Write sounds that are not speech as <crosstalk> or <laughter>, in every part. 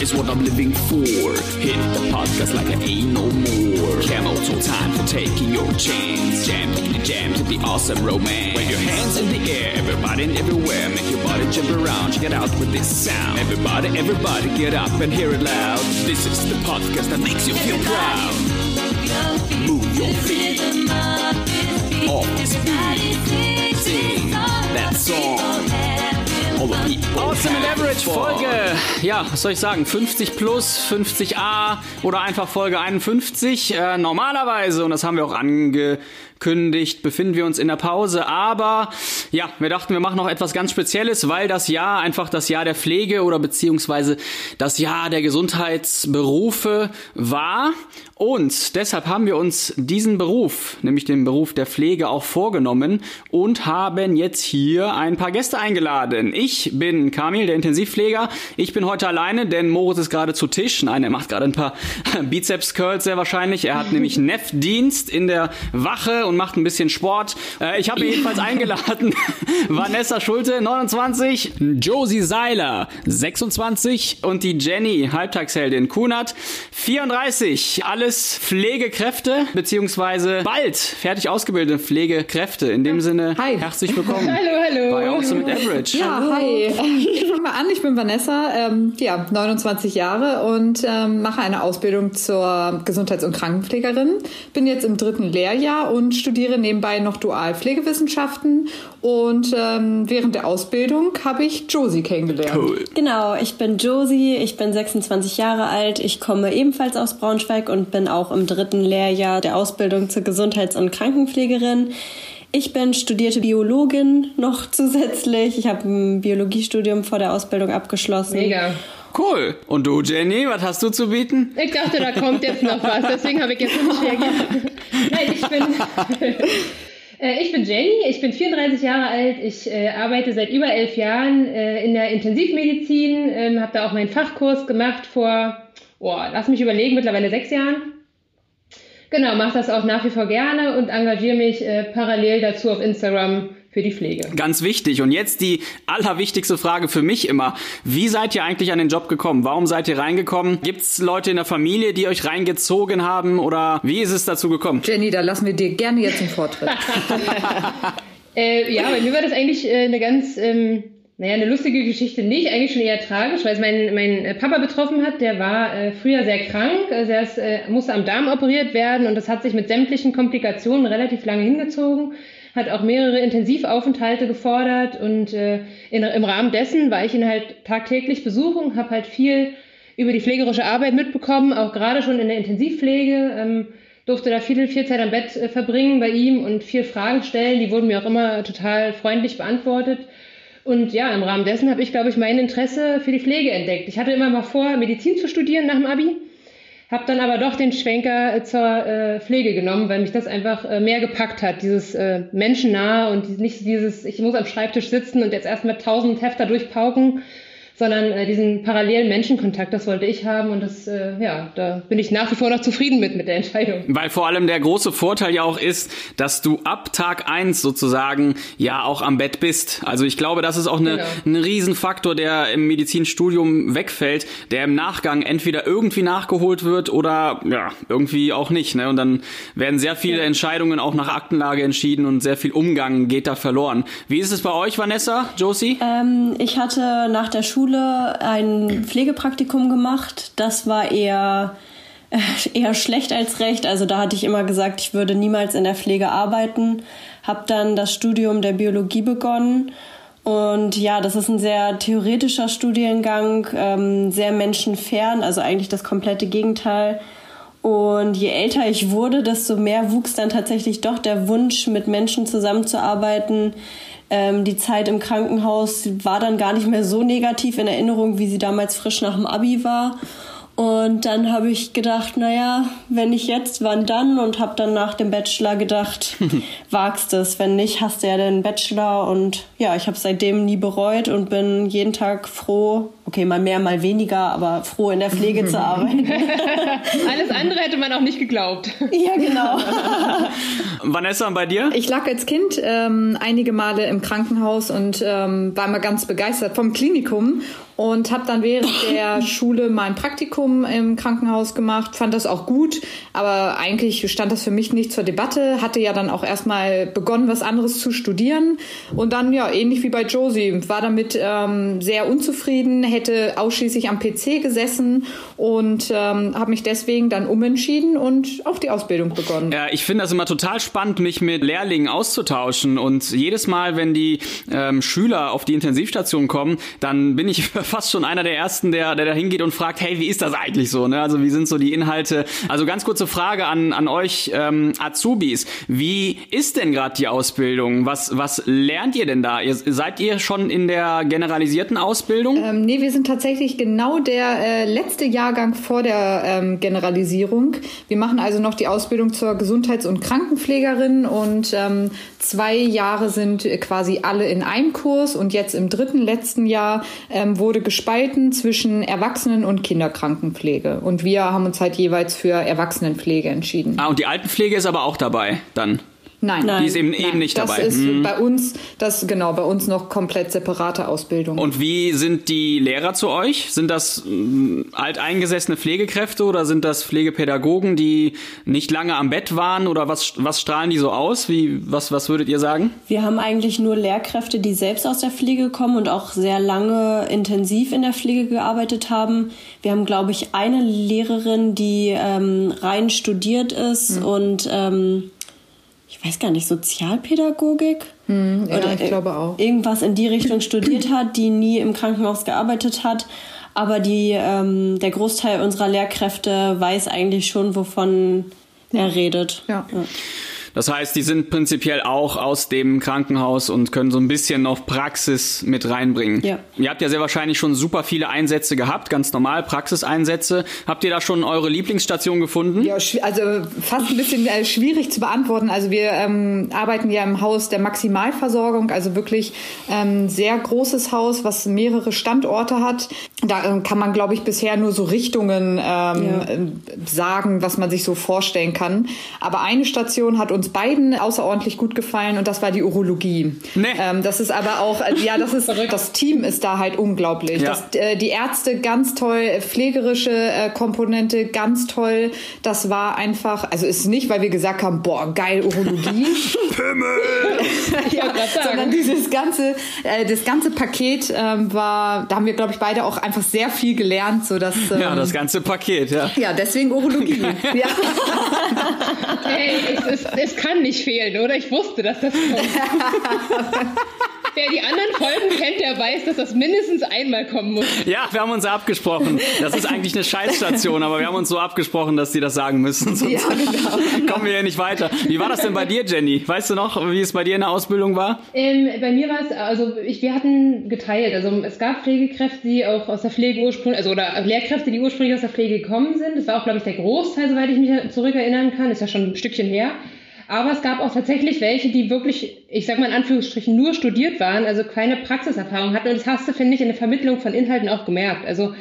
is what I'm living for. Hit the podcast like I ain't no more. Camel toe time for taking your chance. Jam to the jam to the awesome romance. Wave your hands in the air, everybody and everywhere. Make your body jump around, check it out with this sound. Everybody, everybody get up and hear it loud. This is the podcast that makes you feel proud. Move your feet. Off beat. Sing that song. Awesome and Average. Folge, ja, was soll ich sagen, 50 plus, 50a oder einfach Folge 51. Äh, normalerweise, und das haben wir auch angekündigt, befinden wir uns in der Pause, aber ja, wir dachten, wir machen noch etwas ganz Spezielles, weil das Jahr einfach das Jahr der Pflege oder beziehungsweise das Jahr der Gesundheitsberufe war. Und deshalb haben wir uns diesen Beruf, nämlich den Beruf der Pflege, auch vorgenommen und haben jetzt hier ein paar Gäste eingeladen. Ich bin Kamil, der Intensivpfleger. Ich bin heute alleine, denn Moritz ist gerade zu Tisch. Nein, er macht gerade ein paar <laughs> Bizeps-Curls sehr wahrscheinlich. Er hat nämlich <laughs> Neff-Dienst in der Wache und macht ein bisschen Sport. Äh, Ich habe jedenfalls <laughs> eingeladen <laughs> Vanessa Schulte, 29, Josie Seiler, 26 und die Jenny, Halbtagsheldin Kunert, 34. Alles Pflegekräfte, beziehungsweise bald fertig ausgebildete Pflegekräfte. In dem Sinne, Hi. herzlich willkommen <laughs> Hallo, hallo. bei Awesome mit Average. Ja, hi. Ich fange mal an. Ich bin Vanessa, ähm, ja, 29 Jahre und ähm, mache eine Ausbildung zur Gesundheits- und Krankenpflegerin. Bin jetzt im dritten Lehrjahr und studiere nebenbei noch Dual Pflegewissenschaften. Und ähm, während der Ausbildung habe ich Josie kennengelernt. Cool. Genau, ich bin Josie, ich bin 26 Jahre alt, ich komme ebenfalls aus Braunschweig und bin auch im dritten Lehrjahr der Ausbildung zur Gesundheits- und Krankenpflegerin. Ich bin studierte Biologin noch zusätzlich. Ich habe ein Biologiestudium vor der Ausbildung abgeschlossen. Mega. Cool. Und du, Jenny, was hast du zu bieten? Ich dachte, da kommt jetzt noch was, deswegen habe ich jetzt nicht reagiert. <laughs> Nein, ich bin, <laughs> äh, ich bin Jenny, ich bin 34 Jahre alt, ich äh, arbeite seit über elf Jahren äh, in der Intensivmedizin, ähm, habe da auch meinen Fachkurs gemacht vor, oh, lass mich überlegen, mittlerweile sechs Jahren. Genau, mache das auch nach wie vor gerne und engagiere mich äh, parallel dazu auf Instagram für die Pflege. Ganz wichtig. Und jetzt die allerwichtigste Frage für mich immer. Wie seid ihr eigentlich an den Job gekommen? Warum seid ihr reingekommen? Gibt's Leute in der Familie, die euch reingezogen haben? Oder wie ist es dazu gekommen? Jenny, da lassen wir dir gerne jetzt den Vortritt. <laughs> <laughs> Äh, ja, bei mir war das eigentlich äh, eine ganz, ähm, naja, eine lustige Geschichte nicht, eigentlich schon eher tragisch, weil es mein, mein äh, Papa betroffen hat. Der war äh, früher sehr krank, also er ist, äh, musste am Darm operiert werden und das hat sich mit sämtlichen Komplikationen relativ lange hingezogen. Hat auch mehrere Intensivaufenthalte gefordert und äh, in, im Rahmen dessen war ich ihn halt tagtäglich besuchen, habe halt viel über die pflegerische Arbeit mitbekommen, auch gerade schon in der Intensivpflege. Ähm, durfte da viel, viel Zeit am Bett äh, verbringen bei ihm und viel Fragen stellen. Die wurden mir auch immer total freundlich beantwortet. Und ja, im Rahmen dessen habe ich, glaube ich, mein Interesse für die Pflege entdeckt. Ich hatte immer mal vor, Medizin zu studieren nach dem Abi, habe dann aber doch den Schwenker äh, zur äh, Pflege genommen, weil mich das einfach äh, mehr gepackt hat, dieses äh, menschennahe und nicht dieses, ich muss am Schreibtisch sitzen und jetzt erstmal tausend Hefter durchpauken, sondern äh, diesen parallelen Menschenkontakt, das wollte ich haben und das, äh, ja, da bin ich nach wie vor noch zufrieden mit, mit der Entscheidung. Weil vor allem der große Vorteil ja auch ist, dass du ab Tag eins sozusagen ja auch am Bett bist. Also ich glaube, das ist auch eine, Genau. ein Riesenfaktor, der im Medizinstudium wegfällt, der im Nachgang entweder irgendwie nachgeholt wird oder ja, irgendwie auch nicht. Ne? Und dann werden sehr viele Entscheidungen auch nach Aktenlage entschieden und sehr viel Umgang geht da verloren. Wie ist es bei euch, Vanessa, Josie? Ähm, ich hatte nach der Schule ein Pflegepraktikum gemacht. Das war eher, <laughs> eher schlecht als recht. Also da hatte ich immer gesagt, ich würde niemals in der Pflege arbeiten. Hab dann das Studium der Biologie begonnen. Und ja, das ist ein sehr theoretischer Studiengang, ähm, sehr menschenfern, also eigentlich das komplette Gegenteil. Und je älter ich wurde, desto mehr wuchs dann tatsächlich doch der Wunsch, mit Menschen zusammenzuarbeiten. Ähm, die Zeit im Krankenhaus war dann gar nicht mehr so negativ in Erinnerung, wie sie damals frisch nach dem Abi war. Und dann habe ich gedacht, naja, wenn nicht jetzt, wann dann? Und habe dann nach dem Bachelor gedacht, <laughs> wagst es. Wenn nicht, hast du ja den Bachelor. Und ja, ich habe seitdem nie bereut und bin jeden Tag froh, okay, mal mehr, mal weniger, aber froh in der Pflege zu <laughs> arbeiten. <laughs> Alles andere hätte man auch nicht geglaubt. ja, genau. Vanessa, bei dir? Ich lag als Kind ähm, einige Male im Krankenhaus und ähm, war immer ganz begeistert vom Klinikum und habe dann während <laughs> der Schule mein Praktikum im Krankenhaus gemacht, fand das auch gut, aber eigentlich stand das für mich nicht zur Debatte, hatte ja dann auch erstmal begonnen, was anderes zu studieren und dann ja ähnlich wie bei Josie, war damit ähm, sehr unzufrieden, hätte ausschließlich am PC gesessen und ähm, habe mich deswegen dann umentschieden und auch die Ausbildung begonnen. Ja, ich finde das immer total spannend, mich mit Lehrlingen auszutauschen und jedes Mal, wenn die ähm, Schüler auf die Intensivstation kommen, dann bin ich <laughs> fast schon einer der ersten, der, der da hingeht und fragt, hey, wie ist das eigentlich so? Ne? Also wie sind so die Inhalte? Also ganz kurze Frage an, an euch ähm, Azubis. Wie ist denn gerade die Ausbildung? Was, was lernt ihr denn da? Ihr, seid ihr schon in der generalisierten Ausbildung? Ähm, nee, wir sind tatsächlich genau der äh, letzte Jahrgang vor der ähm, Generalisierung. Wir machen also noch die Ausbildung zur Gesundheits- und Krankenpflegerin und ähm, zwei Jahre sind quasi alle in einem Kurs und jetzt im dritten letzten Jahr ähm, wurde wurde gespalten zwischen Erwachsenen- und Kinderkrankenpflege. Und wir haben uns halt jeweils für Erwachsenenpflege entschieden. Ah, und die Altenpflege ist aber auch dabei dann? Nein, die ist eben, eben nicht das dabei. Das ist hm. bei uns, das genau bei uns noch komplett separate Ausbildung. Und wie sind die Lehrer zu euch? Sind das äh, alteingesessene Pflegekräfte oder sind das Pflegepädagogen, die nicht lange am Bett waren oder was was strahlen die so aus? Wie was was würdet ihr sagen? Wir haben eigentlich nur Lehrkräfte, die selbst aus der Pflege kommen und auch sehr lange intensiv in der Pflege gearbeitet haben. Wir haben glaube ich eine Lehrerin, die ähm, rein studiert ist hm. und ähm, ich weiß gar nicht, Sozialpädagogik? Hm, ja, oder ich glaube auch. Irgendwas in die Richtung studiert hat, die nie im Krankenhaus gearbeitet hat. Aber die, ähm, der Großteil unserer Lehrkräfte weiß eigentlich schon, wovon er redet. ja. ja. Das heißt, die sind prinzipiell auch aus dem Krankenhaus und können so ein bisschen noch Praxis mit reinbringen. Ja. Ihr habt ja sehr wahrscheinlich schon super viele Einsätze gehabt, ganz normal Praxiseinsätze. Habt ihr da schon eure Lieblingsstation gefunden? Ja, also fast ein bisschen äh, schwierig zu beantworten. Also wir ähm, arbeiten ja im Haus der Maximalversorgung, also wirklich ähm, sehr großes Haus, was mehrere Standorte hat. Da äh, kann man, glaube ich, bisher nur so Richtungen ähm, ja. sagen, was man sich so vorstellen kann. Aber eine Station hat uns uns beiden außerordentlich gut gefallen und das war die Urologie. Nee. Ähm, das ist aber auch, äh, ja, das ist, <laughs> das Team ist da halt unglaublich. Ja. Das, äh, die Ärzte ganz toll, pflegerische äh, Komponente ganz toll. Das war einfach, also ist nicht, weil wir gesagt haben, boah, geil Urologie. <laughs> Pimmel! <laughs> ja, sondern dieses ganze, äh, das ganze Paket ähm, war, da haben wir, glaube ich, beide auch einfach sehr viel gelernt, so dass, ähm, ja, das ganze Paket, ja. Ja, deswegen Urologie. ja. Hey, es, ist, es kann nicht fehlen, oder? Ich wusste, dass das kommt. <laughs> Wer die anderen Folgen kennt, der weiß, dass das mindestens einmal kommen muss. Ja, wir haben uns abgesprochen. Das ist eigentlich eine Scheißstation, aber wir haben uns so abgesprochen, dass die das sagen müssen. Sonst ja, genau. <laughs> kommen wir ja nicht weiter. Wie war das denn bei dir, Jenny? Weißt du noch, wie es bei dir in der Ausbildung war? Ähm, bei mir war es, also ich, wir hatten geteilt. Also es gab Pflegekräfte, die auch aus der Pflege ursprünglich, also oder Lehrkräfte, die ursprünglich aus der Pflege gekommen sind. Das war auch, glaube ich, der Großteil, soweit ich mich zurückerinnern kann. Ist ja schon ein Stückchen her. Aber es gab auch tatsächlich welche, die wirklich, ich sag mal in Anführungsstrichen, nur studiert waren, also keine Praxiserfahrung hatten. Und das hast du, finde ich, in der Vermittlung von Inhalten auch gemerkt. Also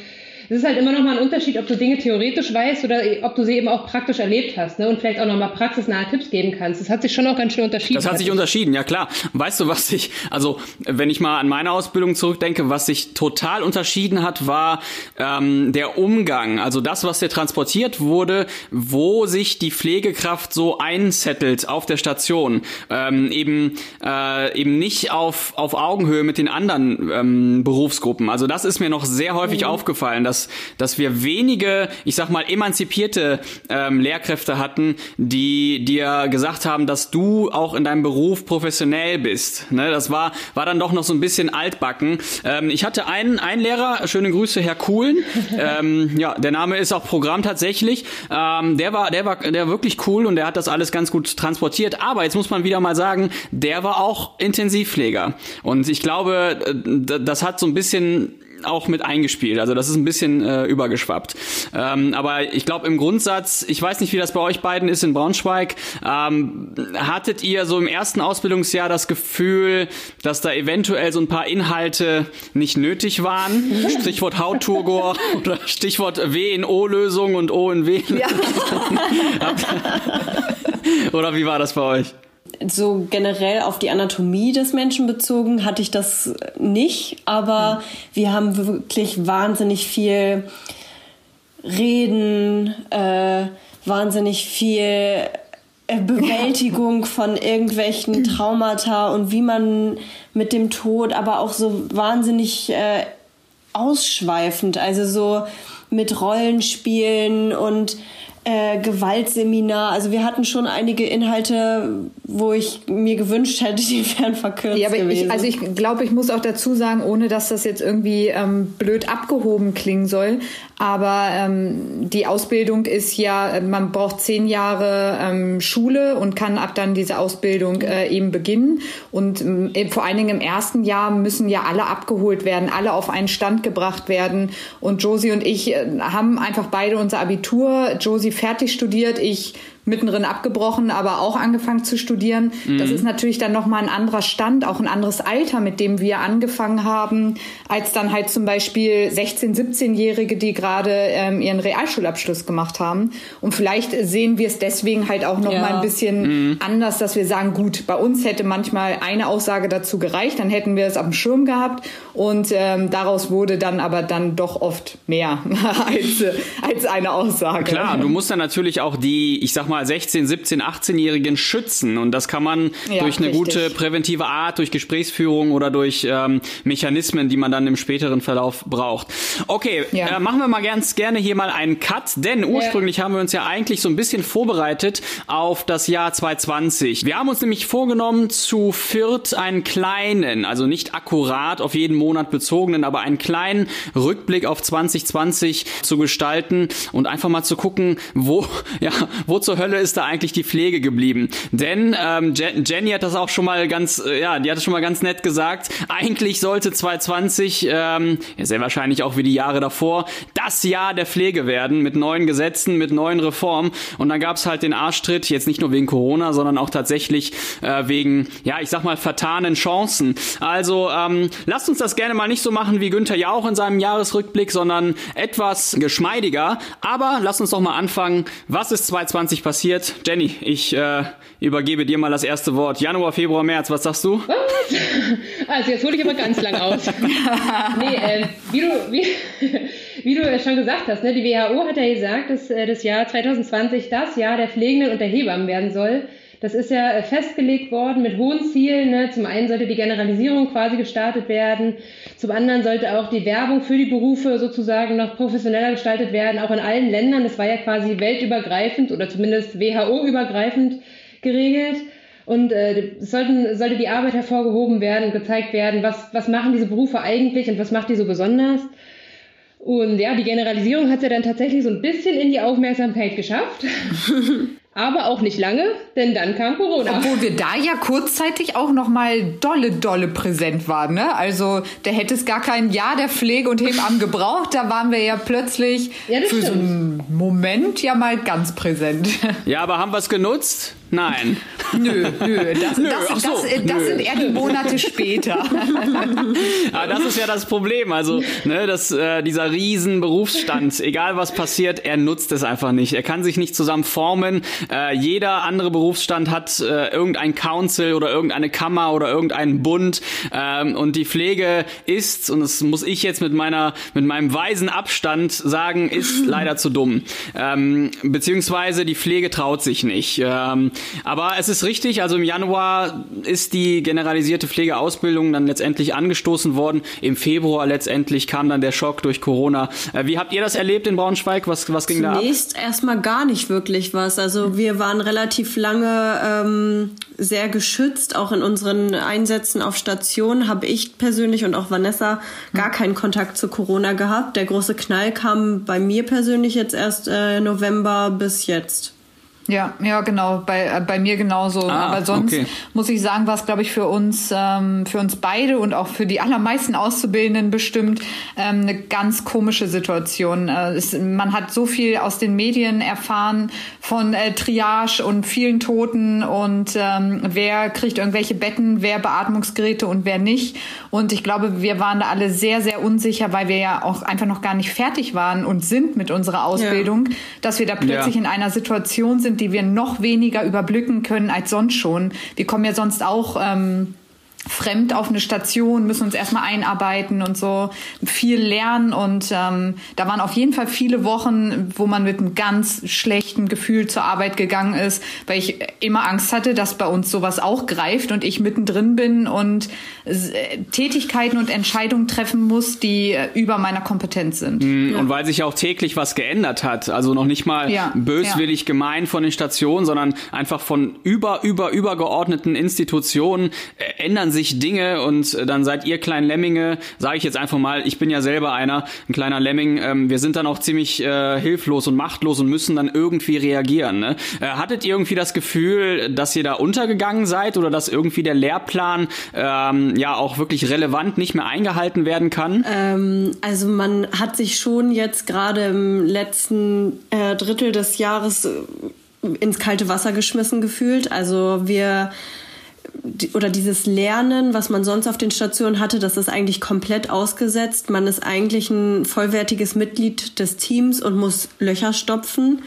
es ist halt immer noch mal ein Unterschied, ob du Dinge theoretisch weißt oder ob du sie eben auch praktisch erlebt hast ne? und vielleicht auch noch mal praxisnahe Tipps geben kannst. Das hat sich schon auch ganz schön unterschieden. Das hat sich unterschieden, ja klar. Weißt du, was sich, also wenn ich mal an meine Ausbildung zurückdenke, was sich total unterschieden hat, war ähm, der Umgang. Also das, was dir transportiert wurde, wo sich die Pflegekraft so einzettelt auf der Station. Ähm, eben, äh, eben nicht auf, auf Augenhöhe mit den anderen ähm, Berufsgruppen. Also das ist mir noch sehr häufig mhm. aufgefallen, dass dass, dass wir wenige, ich sag mal, emanzipierte ähm, Lehrkräfte hatten, die dir gesagt haben, dass du auch in deinem Beruf professionell bist. Ne, das war, war dann doch noch so ein bisschen altbacken. Ähm, ich hatte einen, einen Lehrer, schöne Grüße, Herr Kuhlen. <laughs> ähm, ja, der Name ist auch Programm tatsächlich. Ähm, der war, der war, der war wirklich cool und der hat das alles ganz gut transportiert. Aber jetzt muss man wieder mal sagen, der war auch Intensivpfleger. Und ich glaube, äh, das hat so ein bisschen auch mit eingespielt. Also das ist ein bisschen äh, übergeschwappt. Ähm, aber ich glaube im Grundsatz, ich weiß nicht, wie das bei euch beiden ist in Braunschweig, ähm, hattet ihr so im ersten Ausbildungsjahr das Gefühl, dass da eventuell so ein paar Inhalte nicht nötig waren? Stichwort Hautturgor <laughs> oder Stichwort W in O-Lösung und O in W. Ja. <laughs> <laughs> oder wie war das bei euch? So generell auf die Anatomie des Menschen bezogen hatte ich das nicht, aber mhm. wir haben wirklich wahnsinnig viel Reden, äh, wahnsinnig viel äh, Bewältigung von irgendwelchen Traumata und wie man mit dem Tod, aber auch so wahnsinnig äh, ausschweifend, also so mit Rollenspielen und äh, Gewaltseminar. Also wir hatten schon einige Inhalte, wo ich mir gewünscht hätte, <laughs> die wären verkürzt ja, aber gewesen. Ich, also ich glaube, ich muss auch dazu sagen, ohne dass das jetzt irgendwie ähm, blöd abgehoben klingen soll, aber ähm, die Ausbildung ist ja, man braucht zehn Jahre ähm, Schule und kann ab dann diese Ausbildung äh, eben beginnen. Und äh, vor allen Dingen im ersten Jahr müssen ja alle abgeholt werden, alle auf einen Stand gebracht werden. Und Josie und ich äh, haben einfach beide unser Abitur. Josie fertig studiert, ich mittendrin abgebrochen, aber auch angefangen zu studieren. Mhm. Das ist natürlich dann nochmal ein anderer Stand, auch ein anderes Alter, mit dem wir angefangen haben, als dann halt zum Beispiel 16-, 17-Jährige, die gerade ähm, ihren Realschulabschluss gemacht haben. Und vielleicht sehen wir es deswegen halt auch nochmal ja. ein bisschen mhm. anders, dass wir sagen, gut, bei uns hätte manchmal eine Aussage dazu gereicht, dann hätten wir es auf dem Schirm gehabt und ähm, daraus wurde dann aber dann doch oft mehr <laughs> als, als eine Aussage. Klar, du musst dann natürlich auch die, ich sag mal, mal 16, 17, 18-Jährigen schützen. Und das kann man ja, durch eine richtig. gute präventive Art, durch Gesprächsführung oder durch ähm, Mechanismen, die man dann im späteren Verlauf braucht. Okay, ja. äh, machen wir mal ganz gerne hier mal einen Cut, denn ursprünglich ja. haben wir uns ja eigentlich so ein bisschen vorbereitet auf das Jahr 2020. Wir haben uns nämlich vorgenommen, zu viert einen kleinen, also nicht akkurat auf jeden Monat bezogenen, aber einen kleinen Rückblick auf 2020 zu gestalten und einfach mal zu gucken, wo, <laughs> ja, wo zur Hölle ist da eigentlich die Pflege geblieben? Denn ähm, Jenny hat das auch schon mal ganz, äh, ja, die hat es schon mal ganz nett gesagt. Eigentlich sollte 2020, ähm, ja, sehr wahrscheinlich auch wie die Jahre davor, das Jahr der Pflege werden mit neuen Gesetzen, mit neuen Reformen. Und dann gab es halt den Arschtritt, jetzt nicht nur wegen Corona, sondern auch tatsächlich äh, wegen, ja, ich sag mal, vertanen Chancen. Also ähm, lasst uns das gerne mal nicht so machen wie Günther Jauch in seinem Jahresrückblick, sondern etwas geschmeidiger. Aber lasst uns doch mal anfangen. Was ist 2020 passiert? Passiert. Jenny, ich äh, übergebe dir mal das erste Wort. Januar, Februar, März, was sagst du? Was? Also jetzt hole ich aber ganz lang aus. <laughs> nee, äh, wie, du, wie, wie du schon gesagt hast, ne, die WHO hat ja gesagt, dass äh, das Jahr 2020 das Jahr der Pflegenden und der Hebammen werden soll. Das ist ja äh, festgelegt worden mit hohen Zielen. Ne? Zum einen sollte die Generalisierung quasi gestartet werden. Zum anderen sollte auch die Werbung für die Berufe sozusagen noch professioneller gestaltet werden, auch in allen Ländern. Das war ja quasi weltübergreifend oder zumindest WHO-übergreifend geregelt. Und äh, es sollten, sollte die Arbeit hervorgehoben werden und gezeigt werden, was, was machen diese Berufe eigentlich und was macht die so besonders. Und ja, die Generalisierung hat ja dann tatsächlich so ein bisschen in die Aufmerksamkeit geschafft. <laughs> Aber auch nicht lange, denn dann kam Corona. Obwohl wir da ja kurzzeitig auch noch mal dolle, dolle präsent waren. Ne? Also da hätte es gar kein Jahr der Pflege und Hebammen <laughs> gebraucht. Da waren wir ja plötzlich ja, für stimmt. so einen Moment ja mal ganz präsent. Ja, aber haben wir es genutzt? Nein. <laughs> Nö, nö. Das, nö, das, so, das, das sind eher die Monate später. Aber <laughs> <laughs> das ist ja das Problem. Also, ne, dass äh, dieser riesen Berufsstand, egal was passiert, er nutzt es einfach nicht. Er kann sich nicht zusammen formen. Äh, jeder andere Berufsstand hat äh, irgendein Council oder irgendeine Kammer oder irgendeinen Bund. Ähm, und die Pflege ist, und das muss ich jetzt mit meiner, mit meinem weisen Abstand sagen, ist leider zu dumm. Ähm, beziehungsweise die Pflege traut sich nicht. Ähm, aber es ist richtig, also im Januar ist die generalisierte Pflegeausbildung dann letztendlich angestoßen worden. Im Februar letztendlich kam dann der Schock durch Corona. Äh, wie habt ihr das erlebt in Braunschweig? Was, was ging Zunächst da ab? Zunächst erstmal gar nicht wirklich was. Also wir waren relativ lange ähm, sehr geschützt, auch in unseren Einsätzen auf Station habe ich persönlich und auch Vanessa gar keinen Kontakt zu Corona gehabt. Der große Knall kam bei mir persönlich jetzt erst äh, November bis jetzt. Ja, ja, genau. Bei, äh, bei mir genauso. Ah, Aber sonst okay. muss ich sagen, war es, glaube ich, für uns, ähm, für uns beide und auch für die allermeisten Auszubildenden bestimmt ähm, eine ganz komische Situation. Äh, es, man hat so viel aus den Medien erfahren von äh, Triage und vielen Toten und ähm, wer kriegt irgendwelche Betten, wer Beatmungsgeräte und wer nicht. Und ich glaube, wir waren da alle sehr, sehr unsicher, weil wir ja auch einfach noch gar nicht fertig waren und sind mit unserer Ausbildung, ja. dass wir da plötzlich ja. in einer Situation sind, die wir noch weniger überblicken können als sonst schon. Wir kommen ja sonst auch ähm, fremd auf eine Station, müssen uns erstmal einarbeiten und so viel lernen. Und ähm, da waren auf jeden Fall viele Wochen, wo man mit einem ganz schlechten Gefühl zur Arbeit gegangen ist, weil ich immer Angst hatte, dass bei uns sowas auch greift und ich mittendrin bin und äh, Tätigkeiten und Entscheidungen treffen muss, die äh, über meiner Kompetenz sind. Mhm, und weil sich auch täglich was geändert hat. Also noch nicht mal ja, böswillig ja. gemein von den Stationen, sondern einfach von über, über, übergeordneten Institutionen äh, ändern ändern sich Dinge und äh, dann seid ihr kleinen Lemminge, sage ich jetzt einfach mal, ich bin ja selber einer, ein kleiner Lemming, ähm, wir sind dann auch ziemlich äh, hilflos und machtlos und müssen dann irgendwie reagieren. Ne? Äh, hattet ihr irgendwie das Gefühl, dass ihr da untergegangen seid oder dass irgendwie der Lehrplan ähm, ja auch wirklich relevant nicht mehr eingehalten werden kann? Ähm, also man hat sich schon jetzt gerade im letzten äh, Drittel des Jahres äh, ins kalte Wasser geschmissen gefühlt. Also wir oder dieses Lernen, was man sonst auf den Stationen hatte, das ist eigentlich komplett ausgesetzt. Man ist eigentlich ein vollwertiges Mitglied des Teams und muss Löcher stopfen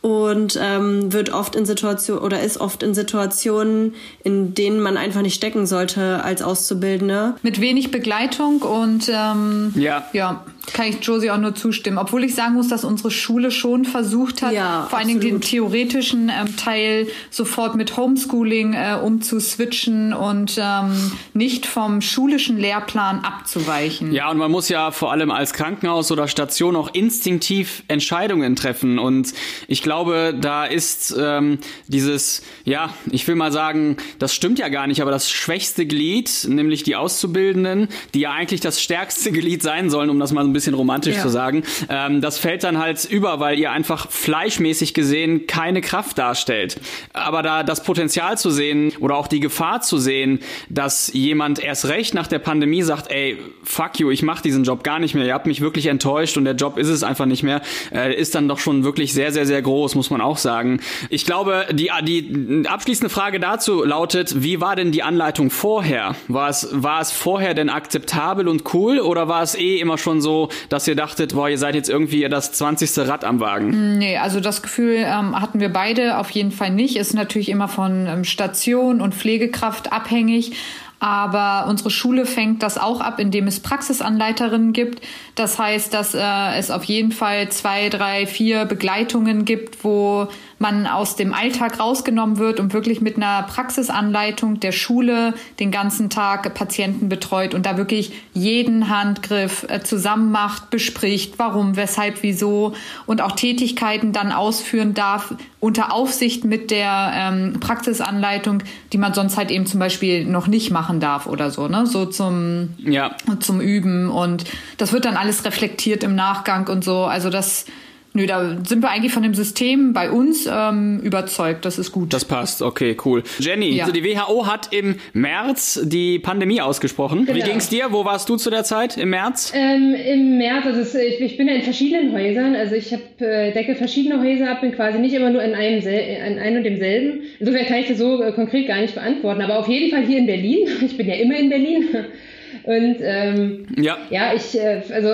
und ähm, wird oft in Situationen oder ist oft in Situationen, in denen man einfach nicht stecken sollte als Auszubildende. Mit wenig Begleitung und ähm, ja. ja, kann ich Josie auch nur zustimmen. Obwohl ich sagen muss, dass unsere Schule schon versucht hat, ja, vor allen Dingen den theoretischen ähm, Teil sofort mit Homeschooling äh, umzuswitchen und ähm, nicht vom schulischen Lehrplan abzuweichen. Ja, und man muss ja vor allem als Krankenhaus oder Station auch instinktiv Entscheidungen treffen. Und ich glaube, da ist ähm, dieses, ja, ich will mal sagen, das stimmt ja gar nicht, aber das schwächste Glied, nämlich die Auszubildenden, die ja eigentlich das stärkste Glied sein sollen, um das mal ein bisschen romantisch ja. zu sagen, ähm, das fällt dann halt über, weil ihr einfach fleischmäßig gesehen keine Kraft darstellt. Aber da das Potenzial zu sehen oder auch die Gefahr zu sehen, dass jemand erst recht nach der Pandemie sagt, ey, fuck you, ich mach diesen Job gar nicht mehr, ihr habt mich wirklich enttäuscht und der Job ist es einfach nicht mehr, äh, ist dann doch schon wirklich sehr, sehr, sehr groß, muss man auch sagen. Ich glaube, die, die abschließende Frage dazu lautet, wie war denn die Anleitung vorher? War es, war es vorher denn akzeptabel und cool oder war es eh immer schon so, dass ihr dachtet, boah, ihr seid jetzt irgendwie das 20. Rad am Wagen? Nee, also das Gefühl ähm, hatten wir beide auf jeden Fall nicht. Ist natürlich immer von ähm, Station und Pflegekraft abhängig. Aber unsere Schule fängt das auch ab, indem es Praxisanleiterinnen gibt. Das heißt, dass äh, es auf jeden Fall zwei, drei, vier Begleitungen gibt, wo man aus dem Alltag rausgenommen wird und wirklich mit einer Praxisanleitung der Schule den ganzen Tag Patienten betreut und da wirklich jeden Handgriff äh, zusammen macht, bespricht, warum, weshalb, wieso und auch Tätigkeiten dann ausführen darf unter Aufsicht mit der ähm, Praxisanleitung, die man sonst halt eben zum Beispiel noch nicht machen darf oder so, ne? So zum, ja. zum Üben und das wird dann alles reflektiert im Nachgang und so. Also das Nö, da sind wir eigentlich von dem System bei uns ähm, überzeugt. Das ist gut. Das passt, okay, cool. Jenny, ja. die WHO hat im März die Pandemie ausgesprochen. Genau. Wie ging's dir? Wo warst du zu der Zeit im März? Ähm, Im März, also es, ich, ich, bin ja in verschiedenen Häusern. Also ich hab, äh, decke verschiedene Häuser ab, bin quasi nicht immer nur in einem, in einem und demselben. Insofern kann ich das so äh, konkret gar nicht beantworten. Aber auf jeden Fall hier in Berlin. <laughs> Ich bin ja immer in Berlin. <laughs> Und ähm, ja. ja, ich, äh, also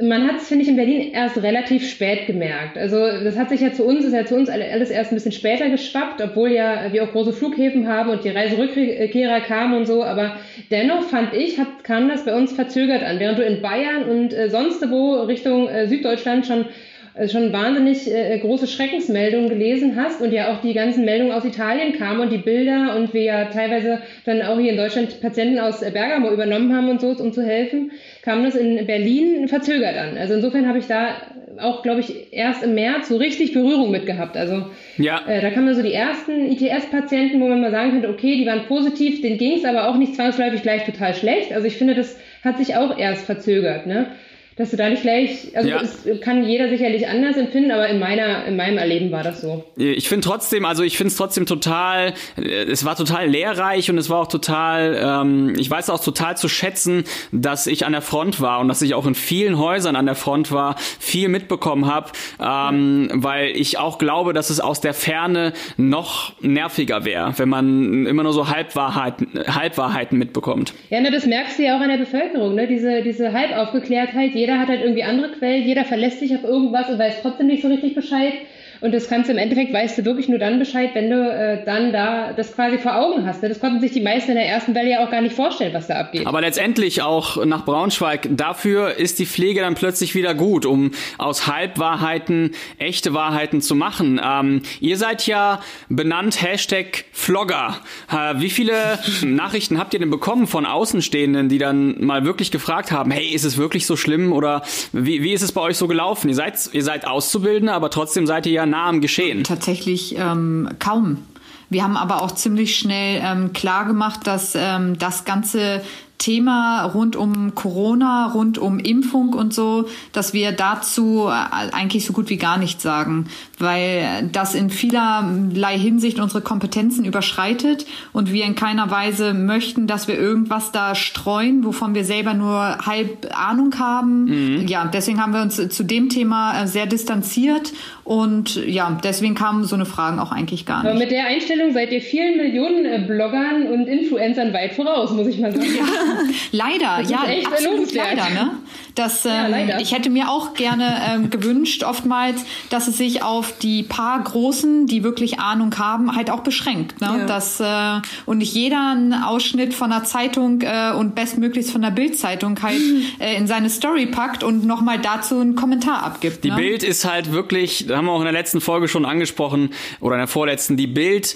man hat es, finde ich, in Berlin erst relativ spät gemerkt. Also das hat sich ja zu uns, ist ja zu uns alles erst ein bisschen später geschwappt, obwohl ja wir auch große Flughäfen haben und die Reiserückkehrer kamen und so. Aber dennoch fand ich, hat, kam das bei uns verzögert an. Während du in Bayern und äh, sonst wo Richtung äh, Süddeutschland schon schon wahnsinnig äh, große Schreckensmeldungen gelesen hast und ja auch die ganzen Meldungen aus Italien kamen und die Bilder und wir ja teilweise dann auch hier in Deutschland Patienten aus Bergamo übernommen haben und so, um zu helfen, kam das in Berlin verzögert an. Also insofern habe ich da auch, glaube ich, erst im März so richtig Berührung mit gehabt. Also ja. äh, da kamen so die ersten ITS-Patienten, wo man mal sagen könnte, okay, die waren positiv, denen ging es aber auch nicht zwangsläufig gleich total schlecht. Also ich finde, das hat sich auch erst verzögert. Ne? Dass du da nicht gleich, also ja. es kann jeder sicherlich anders empfinden, aber in meiner, in meinem Erleben war das so. Ich finde trotzdem, also ich finde es trotzdem total, es war total lehrreich und es war auch total, ähm, ich weiß auch total zu schätzen, dass ich an der Front war und dass ich auch in vielen Häusern an der Front war, viel mitbekommen habe, ähm, mhm. weil ich auch glaube, dass es aus der Ferne noch nerviger wäre, wenn man immer nur so Halbwahrheiten, Halbwahrheiten mitbekommt. Ja, ne, das merkst du ja auch an der Bevölkerung, ne? diese, diese Halbaufgeklärtheit, jeder hat halt irgendwie andere Quellen, jeder verlässt sich auf irgendwas und weiß trotzdem nicht so richtig Bescheid. Und das kannst du im Endeffekt, weißt du wirklich nur dann Bescheid, wenn du äh, dann da das quasi vor Augen hast. Ne? Das konnten sich die meisten in der ersten Welle ja auch gar nicht vorstellen, was da abgeht. Aber letztendlich auch nach Braunschweig, dafür ist die Pflege dann plötzlich wieder gut, um aus Halbwahrheiten echte Wahrheiten zu machen. Ähm, ihr seid ja benannt Hashtag Vlogger. Äh, wie viele <laughs> Nachrichten habt ihr denn bekommen von Außenstehenden, die dann mal wirklich gefragt haben, hey, ist es wirklich so schlimm oder wie, wie ist es bei euch so gelaufen? Ihr seid, ihr seid Auszubildende, aber trotzdem seid ihr ja nah Geschehen. Tatsächlich ähm, kaum. Wir haben aber auch ziemlich schnell ähm, klar gemacht, dass ähm, das ganze Thema rund um Corona, rund um Impfung und so, dass wir dazu äh, eigentlich so gut wie gar nichts sagen, weil das in vielerlei Hinsicht unsere Kompetenzen überschreitet und wir in keiner Weise möchten, dass wir irgendwas da streuen, wovon wir selber nur halb Ahnung haben. Mhm. Ja, deswegen haben wir uns zu dem Thema äh, sehr distanziert und ja, deswegen kamen so eine Fragen auch eigentlich gar nicht. Aber mit der Einstellung seid ihr vielen Millionen äh, Bloggern und Influencern weit voraus, muss ich mal sagen. Ja, leider, ja, absolut leider. Ne? Das, ähm, ja, ich hätte mir auch gerne ähm, gewünscht, oftmals, dass es sich auf die paar Großen, die wirklich Ahnung haben, halt auch beschränkt. Ne? Ja. Das, äh, und nicht jeder einen Ausschnitt von einer Zeitung äh, und bestmöglichst von der Bildzeitung halt <laughs> äh, in seine Story packt und nochmal dazu einen Kommentar abgibt. Die ne? Bild ist halt wirklich, da haben wir auch in der letzten Folge schon angesprochen, oder in der vorletzten, die Bild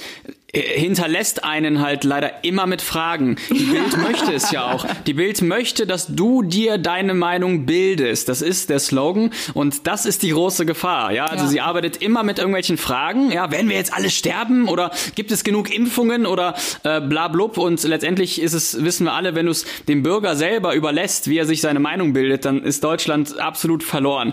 hinterlässt einen halt leider immer mit Fragen. Die Bild <laughs> möchte es ja auch. Die Bild möchte, dass du dir deine Meinung bildest. Das ist der Slogan und das ist die große Gefahr. Ja, also ja. sie arbeitet immer mit irgendwelchen Fragen. Ja, werden wir jetzt alle sterben oder gibt es genug Impfungen oder äh, bla blub und letztendlich ist es, wissen wir alle, wenn du es dem Bürger selber überlässt, wie er sich seine Meinung bildet, dann ist Deutschland absolut verloren.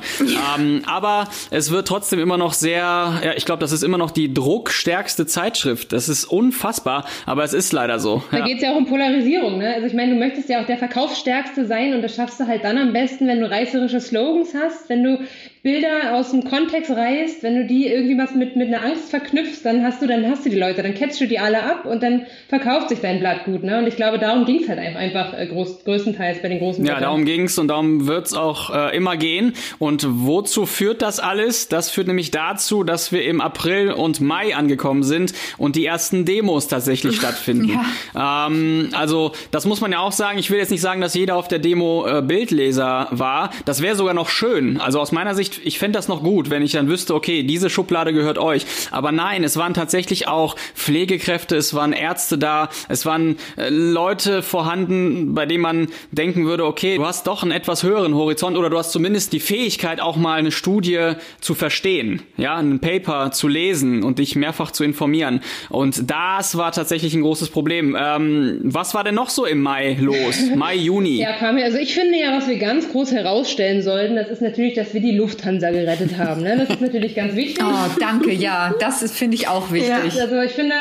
ähm, aber es wird trotzdem immer noch sehr, ja, ich glaube, das ist immer noch die druckstärkste Zeitschrift. Das ist unfassbar, aber es ist leider so. Da ja. geht es ja auch um Polarisierung. Ne? Also ich meine, du möchtest ja auch der Verkaufsstärkste sein und das schaffst du halt dann am besten, wenn du reißerische Slogans hast, wenn du Bilder aus dem Kontext reißt, wenn du die irgendwie was mit, mit einer Angst verknüpfst, dann hast du, dann hast du die Leute, dann catchst du die alle ab und dann verkauft sich dein Blatt gut. Ne? Und ich glaube, darum ging es halt einfach äh, groß, größtenteils bei den großen Ja, Blättern. darum ging es und darum wird es auch äh, immer gehen. Und wozu führt das alles? Das führt nämlich dazu, dass wir im April und Mai angekommen sind und die ersten Demos tatsächlich <laughs> stattfinden. Ja. Ähm, also das muss man ja auch sagen. Ich will jetzt nicht sagen, dass jeder auf der Demo äh, Bildleser war. Das wäre sogar noch schön. Also aus meiner Sicht ich fände das noch gut, wenn ich dann wüsste, okay, diese Schublade gehört euch. Aber nein, es waren tatsächlich auch Pflegekräfte, es waren Ärzte da, es waren äh, Leute vorhanden, bei denen man denken würde, okay, du hast doch einen etwas höheren Horizont oder du hast zumindest die Fähigkeit, auch mal eine Studie zu verstehen, ja, ein Paper zu lesen und dich mehrfach zu informieren. Und das war tatsächlich ein großes Problem. Ähm, was war denn noch so im Mai los? <laughs> Mai, Juni? Ja, Kamil, also ich finde ja, was wir ganz groß herausstellen sollten, das ist natürlich, dass wir die Luft Lufthansa gerettet haben. Ne? Das ist natürlich ganz wichtig. Oh, danke, ja, das finde ich auch wichtig. Ja, also ich finde,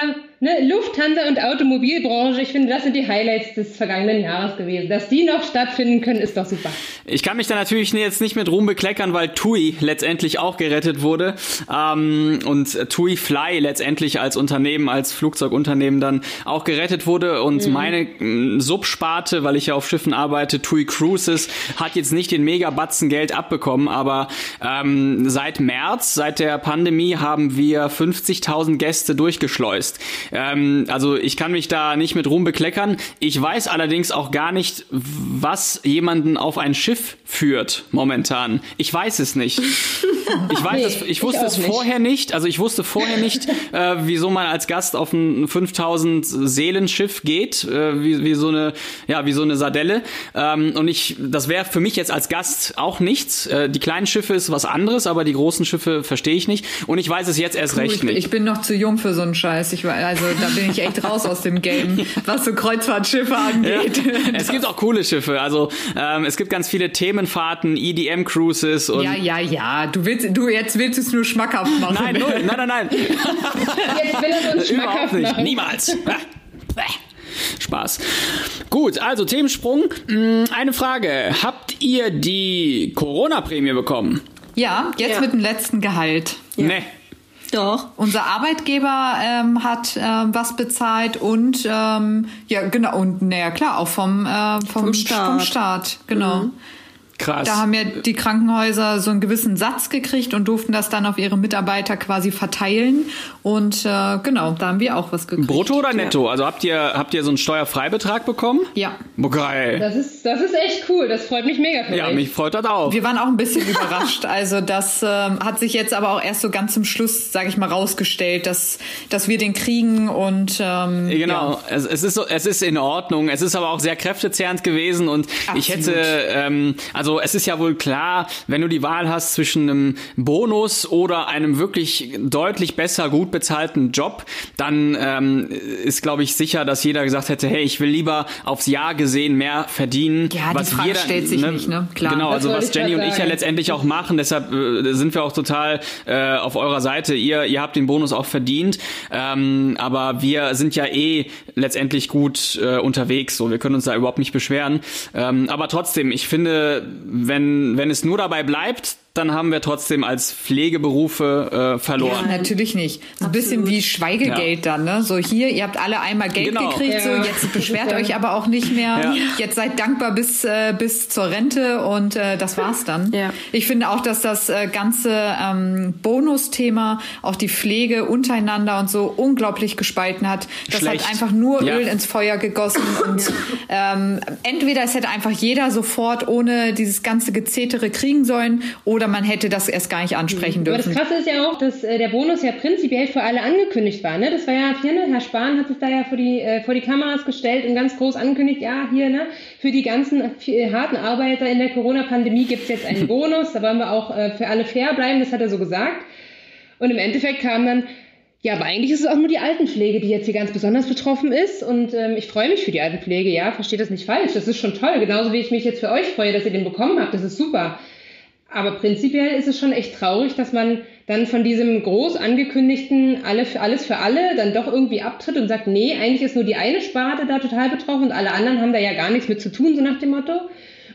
ne, Lufthansa und Automobilbranche, ich finde, das sind die Highlights des vergangenen Jahres gewesen. Dass die noch stattfinden können, ist doch super. Ich kann mich da natürlich jetzt nicht mit Ruhm bekleckern, weil TUI letztendlich auch gerettet wurde ähm, und TUI Fly letztendlich als Unternehmen, als Flugzeugunternehmen dann auch gerettet wurde und mhm. meine äh, Subsparte, weil ich ja auf Schiffen arbeite, TUI Cruises, hat jetzt nicht den Megabatzen Geld abbekommen, aber ähm, seit März, seit der Pandemie haben wir 50.000 Gäste durchgeschleust. Ähm, also ich kann mich da nicht mit Ruhm bekleckern. Ich weiß allerdings auch gar nicht, was jemanden auf ein Schiff führt momentan. Ich weiß es nicht. Ich weiß <laughs> es, ich wusste ich es vorher nicht. Also ich wusste vorher nicht, <laughs> äh, wieso man als Gast auf ein 5000 Seelenschiff geht, äh, wie, wie so eine, ja, wie so eine Sardelle. Ähm, und ich, das wäre für mich jetzt als Gast auch nichts. Äh, die kleinen Schiffe ist was anderes, aber die großen Schiffe verstehe ich nicht. Und ich weiß es jetzt erst Puh, recht ich, nicht. Ich bin noch zu jung für so einen Scheiß. Ich, also da bin ich echt raus aus dem Game, was so Kreuzfahrtschiffe angeht. Ja. Es gibt auch coole Schiffe. Also ähm, es gibt ganz viele Themenfahrten, EDM-Cruises und. Ja, ja, ja. Du willst, du jetzt willst es nur schmackhaft machen. Nein, null. nein, nein, nein. Jetzt will <laughs> er uns schmackhaft nicht. machen. Niemals. Spaß. Gut, also Themensprung. Hm, eine Frage. Habt ihr die Corona-Prämie bekommen? Ja, jetzt ja. mit dem letzten Gehalt. Ja. Nee. Doch. Unser Arbeitgeber ähm, hat ähm, was bezahlt und ähm, ja genau und naja klar auch vom äh, vom, vom Staat. vom Staat genau. Mhm. Krass. Da haben ja die Krankenhäuser so einen gewissen Satz gekriegt und durften das dann auf ihre Mitarbeiter quasi verteilen. Und äh, genau, da haben wir auch was gekriegt. Brutto oder netto? Also habt ihr, habt ihr so einen Steuerfreibetrag bekommen? Ja. Oh, geil. Das ist, das ist echt cool. Das freut mich mega für Ja, euch. mich freut das auch. Wir waren auch ein bisschen <laughs> überrascht. Also das ähm, hat sich jetzt aber auch erst so ganz zum Schluss, sage ich mal, rausgestellt, dass, dass wir den kriegen und ähm, Genau, ja. es, es, ist so, es ist in Ordnung. Es ist aber auch sehr kräftezehrend gewesen und ich Absolut. hätte, ähm, also es ist ja wohl klar, wenn du die Wahl hast zwischen einem Bonus oder einem wirklich deutlich besser gut bezahlten Job, dann ähm, ist, glaube ich, sicher, dass jeder gesagt hätte, hey, ich will lieber aufs Jahr gesehen mehr verdienen. Ja, die was Frage jeder, stellt sich nicht, ne? Klar. Genau, also was Jenny und ich ja letztendlich auch machen, deshalb äh, sind wir auch total äh, auf eurer Seite. Ihr, ihr habt den Bonus auch verdient, ähm, aber wir sind ja eh letztendlich gut äh, unterwegs, so wir können uns da überhaupt nicht beschweren. Ähm, aber trotzdem, ich finde, wenn wenn es nur dabei bleibt, dann haben wir trotzdem als Pflegeberufe äh, verloren. Ja, natürlich nicht. So ein bisschen wie Schweigegeld dann, ne? So hier, ihr habt alle einmal Geld Genau. gekriegt, so Ja. jetzt beschwert <laughs> euch aber auch nicht mehr. Ja. Jetzt seid dankbar bis äh, bis zur Rente und äh, das war's dann. Ja. Ich finde auch, dass das äh, ganze ähm, Bonusthema, auch die Pflege untereinander und so unglaublich gespalten hat. Das Schlecht. hat einfach nur Ja. Öl ins Feuer gegossen <laughs> und ähm, entweder es hätte einfach jeder sofort ohne dieses ganze Gezetere kriegen sollen oder man hätte das erst gar nicht ansprechen Aber das dürfen. Krasse ist ja auch, dass äh, der Bonus ja prinzipiell für alle angekündigt war. Ne? Das war ja hier, ne? Herr Spahn hat sich da ja vor die, äh, vor die Kameras gestellt und ganz groß angekündigt, ja, hier, ne, für die ganzen äh, harten Arbeiter in der Corona-Pandemie gibt's jetzt einen <laughs> Bonus. Da wollen wir auch äh, für alle fair bleiben, das hat er so gesagt. Und im Endeffekt kam dann, ja, aber eigentlich ist es auch nur die Altenpflege, die jetzt hier ganz besonders betroffen ist. Und ähm, ich freue mich für die Altenpflege, ja, versteht das nicht falsch. Das ist schon toll, genauso wie ich mich jetzt für euch freue, dass ihr den bekommen habt. Das ist super. Aber prinzipiell ist es schon echt traurig, dass man dann von diesem groß angekündigten alle für alles für alle dann doch irgendwie abtritt und sagt, nee, eigentlich ist nur die eine Sparte da total betroffen und alle anderen haben da ja gar nichts mit zu tun, so nach dem Motto.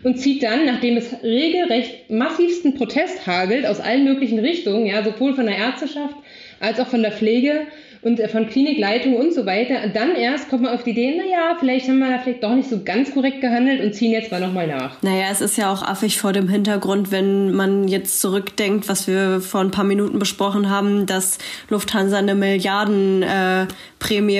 Und zieht dann, nachdem es regelrecht massivsten Protest hagelt aus allen möglichen Richtungen, ja, sowohl von der Ärzteschaft als auch von der Pflege und äh, von Klinikleitung und so weiter, dann erst kommt man auf die Idee, naja, vielleicht haben wir da vielleicht doch nicht so ganz korrekt gehandelt und ziehen jetzt mal nochmal nach. Naja, es ist ja auch affig vor dem Hintergrund, wenn man jetzt zurückdenkt, was wir vor ein paar Minuten besprochen haben, dass Lufthansa eine Milliarden äh,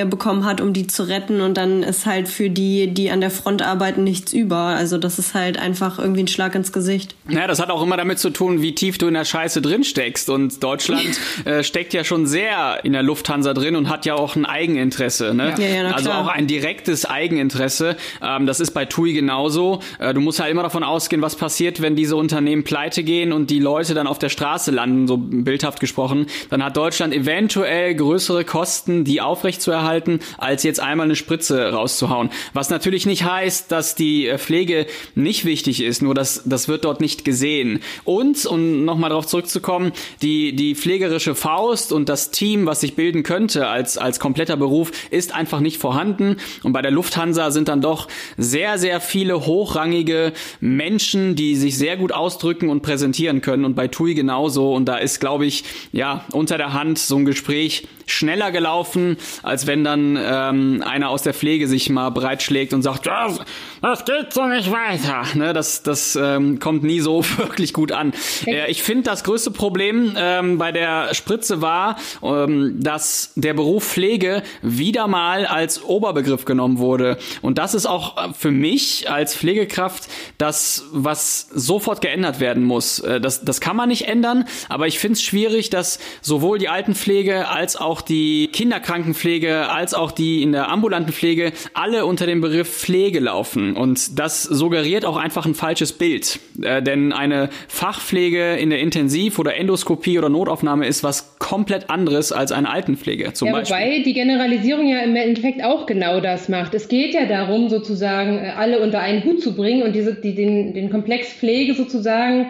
bekommen hat, um die zu retten und dann ist halt für die, die an der Front arbeiten, nichts über. Also das ist halt einfach irgendwie ein Schlag ins Gesicht. Ja, das hat auch immer damit zu tun, wie tief du in der Scheiße drin steckst. Und Deutschland <laughs> äh, steckt ja schon sehr in der Lufthansa drin und hat ja auch ein Eigeninteresse. Ne? Ja, ja, na also auch ein direktes Eigeninteresse. Ähm, das ist bei TUI genauso. Äh, du musst halt immer davon ausgehen, was passiert, wenn diese Unternehmen pleite gehen und die Leute dann auf der Straße landen, so bildhaft gesprochen. Dann hat Deutschland eventuell größere Kosten, die aufrechtzuerhalten, als jetzt einmal eine Spritze rauszuhauen. Was natürlich nicht heißt, dass die äh, Pflege nicht wichtig ist, nur das, das wird dort nicht gesehen. Und, um nochmal darauf zurückzukommen, die, die pflegerische Faust und das Team, was sich bilden könnte als, als kompletter Beruf, ist einfach nicht vorhanden. Und bei der Lufthansa sind dann doch sehr, sehr viele hochrangige Menschen, die sich sehr gut ausdrücken und präsentieren können. Und bei TUI genauso. Und da ist, glaube ich, ja, unter der Hand so ein Gespräch schneller gelaufen, als wenn dann ähm, einer aus der Pflege sich mal breitschlägt und sagt, das, das geht so nicht weiter. Ne, das das ähm, kommt nie so <laughs> wirklich gut an. Äh, ich finde, das größte Problem ähm, bei der Spritze war, ähm, dass der Beruf Pflege wieder mal als Oberbegriff genommen wurde. Und das ist auch äh, für mich als Pflegekraft das, was sofort geändert werden muss. Äh, das, das kann man nicht ändern, aber ich finde es schwierig, dass sowohl die Altenpflege als auch die Kinderkrankenpflege als auch die in der ambulanten Pflege alle unter dem Begriff Pflege laufen. Und das suggeriert auch einfach ein falsches Bild. Äh, denn eine Fachpflege in der Intensiv- oder Endoskopie oder Notaufnahme ist was komplett anderes als eine Altenpflege zum Ja, Beispiel. wobei die Generalisierung ja im Endeffekt auch genau das macht. Es geht ja darum, sozusagen äh, alle unter einen Hut zu bringen und diese, die, den, den Komplex Pflege sozusagen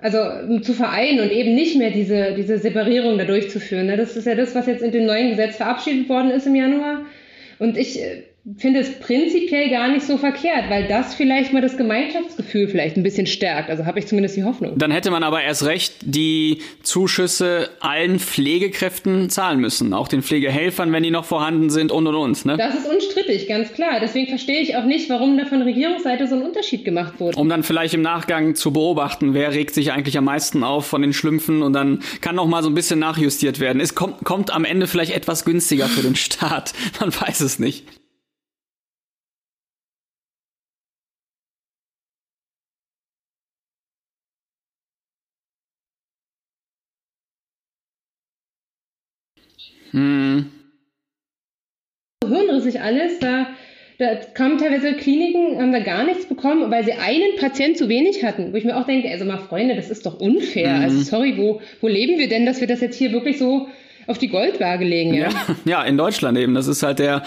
also zu vereinen und eben nicht mehr diese, diese Separierung da durchzuführen. ne? Das ist ja das, was jetzt in dem neuen Gesetz verabschiedet worden ist im Januar. Und ich äh, finde es prinzipiell gar nicht so verkehrt, weil das vielleicht mal das Gemeinschaftsgefühl vielleicht ein bisschen stärkt. Also habe ich zumindest die Hoffnung. Dann hätte man aber erst recht die Zuschüsse allen Pflegekräften zahlen müssen, auch den Pflegehelfern, wenn die noch vorhanden sind und und und. Ne? Das ist unstrittig, ganz klar. Deswegen verstehe ich auch nicht, warum da von Regierungsseite so ein Unterschied gemacht wurde. Um dann vielleicht im Nachgang zu beobachten, wer regt sich eigentlich am meisten auf von den Schlümpfen und dann kann noch mal so ein bisschen nachjustiert werden. Es kommt, kommt am Ende vielleicht etwas günstiger für den Staat. Man weiß es nicht. Hm. Hirnrissig alles, da, da kamen teilweise Kliniken, haben da gar nichts bekommen, weil sie einen Patient zu wenig hatten. Wo ich mir auch denke, also mal Freunde, das ist doch unfair. Mhm. Also sorry, wo, wo leben wir denn, dass wir das jetzt hier wirklich so auf die Goldwaage legen, ja? ja? <laughs> Ja, in Deutschland eben. Das ist halt der,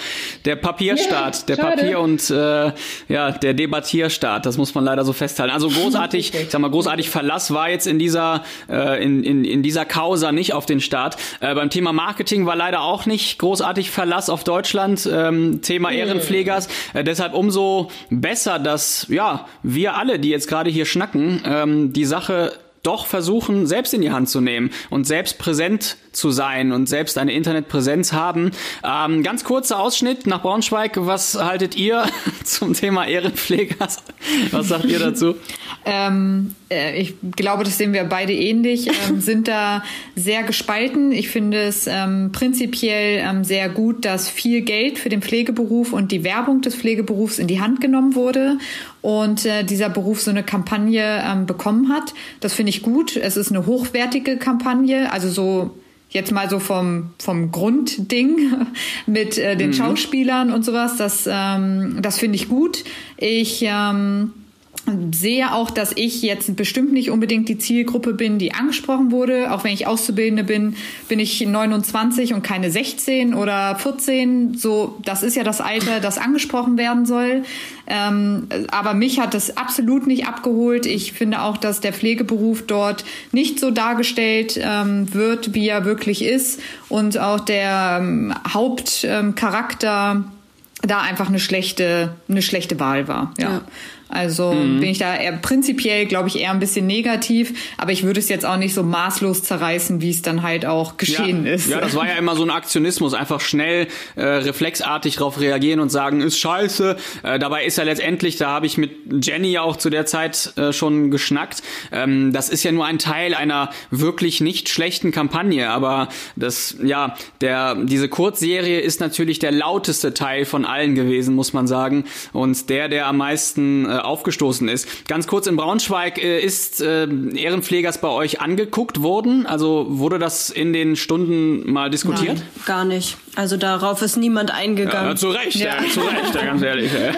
der Papierstaat, ja, der Papier- und äh, ja, der Debattierstaat. Das muss man leider so festhalten. Also großartig, <laughs> ich sag mal, großartig Verlass war jetzt in dieser, äh, in, in, in dieser Causa nicht auf den Staat. Äh, beim Thema Marketing war leider auch nicht großartig Verlass auf Deutschland. Ähm, Thema Ehrenpflegers. Äh, deshalb umso besser, dass ja wir alle, die jetzt gerade hier schnacken, ähm, die Sache doch versuchen, selbst in die Hand zu nehmen und selbst präsent zu sein und selbst eine Internetpräsenz haben. Ähm, ganz kurzer Ausschnitt nach Braunschweig. Was haltet ihr <laughs> zum Thema Ehrenpflegers? Was sagt ihr dazu? ähm, äh, ich glaube, das sehen wir beide ähnlich, ähm, <laughs> sind da sehr gespalten. Ich finde es ähm, prinzipiell ähm, sehr gut, dass viel Geld für den Pflegeberuf und die Werbung des Pflegeberufs in die Hand genommen wurde und äh, dieser Beruf so eine Kampagne ähm, bekommen hat. Das finde ich gut. Es ist eine hochwertige Kampagne, also so jetzt mal so vom, vom Grundding <laughs> mit äh, den mhm. Schauspielern und sowas, das, ähm, das finde ich gut. Ich ähm, sehe auch, dass ich jetzt bestimmt nicht unbedingt die Zielgruppe bin, die angesprochen wurde. Auch wenn ich Auszubildende bin, bin ich 29 und keine 16 oder 14. So, das ist ja das Alter, das angesprochen werden soll. Ähm, aber mich hat das absolut nicht abgeholt. Ich finde auch, dass der Pflegeberuf dort nicht so dargestellt ähm, wird, wie er wirklich ist. Und auch der ähm, Hauptcharakter da einfach eine schlechte, eine schlechte Wahl war. ja. ja. Also mhm. bin ich da eher prinzipiell, glaube ich, eher ein bisschen negativ, aber ich würde es jetzt auch nicht so maßlos zerreißen, wie es dann halt auch geschehen ja, ist. Ja, das war ja immer so ein Aktionismus, einfach schnell äh, reflexartig darauf reagieren und sagen, ist scheiße. Äh, dabei ist ja letztendlich, da habe ich mit Jenny ja auch zu der Zeit äh, schon geschnackt, ähm, das ist ja nur ein Teil einer wirklich nicht schlechten Kampagne, aber das, ja, der, diese Kurzserie ist natürlich der lauteste Teil von allen gewesen, muss man sagen. Und der, der am meisten äh, aufgestoßen ist. Ganz kurz in Braunschweig äh, ist äh, Ehrenpflegers bei euch angeguckt worden? Also wurde das in den Stunden mal diskutiert? Nein, gar nicht. Also darauf ist niemand eingegangen. Ja, zu Recht, ja. ja zu Recht, ja, ganz ehrlich. Ja.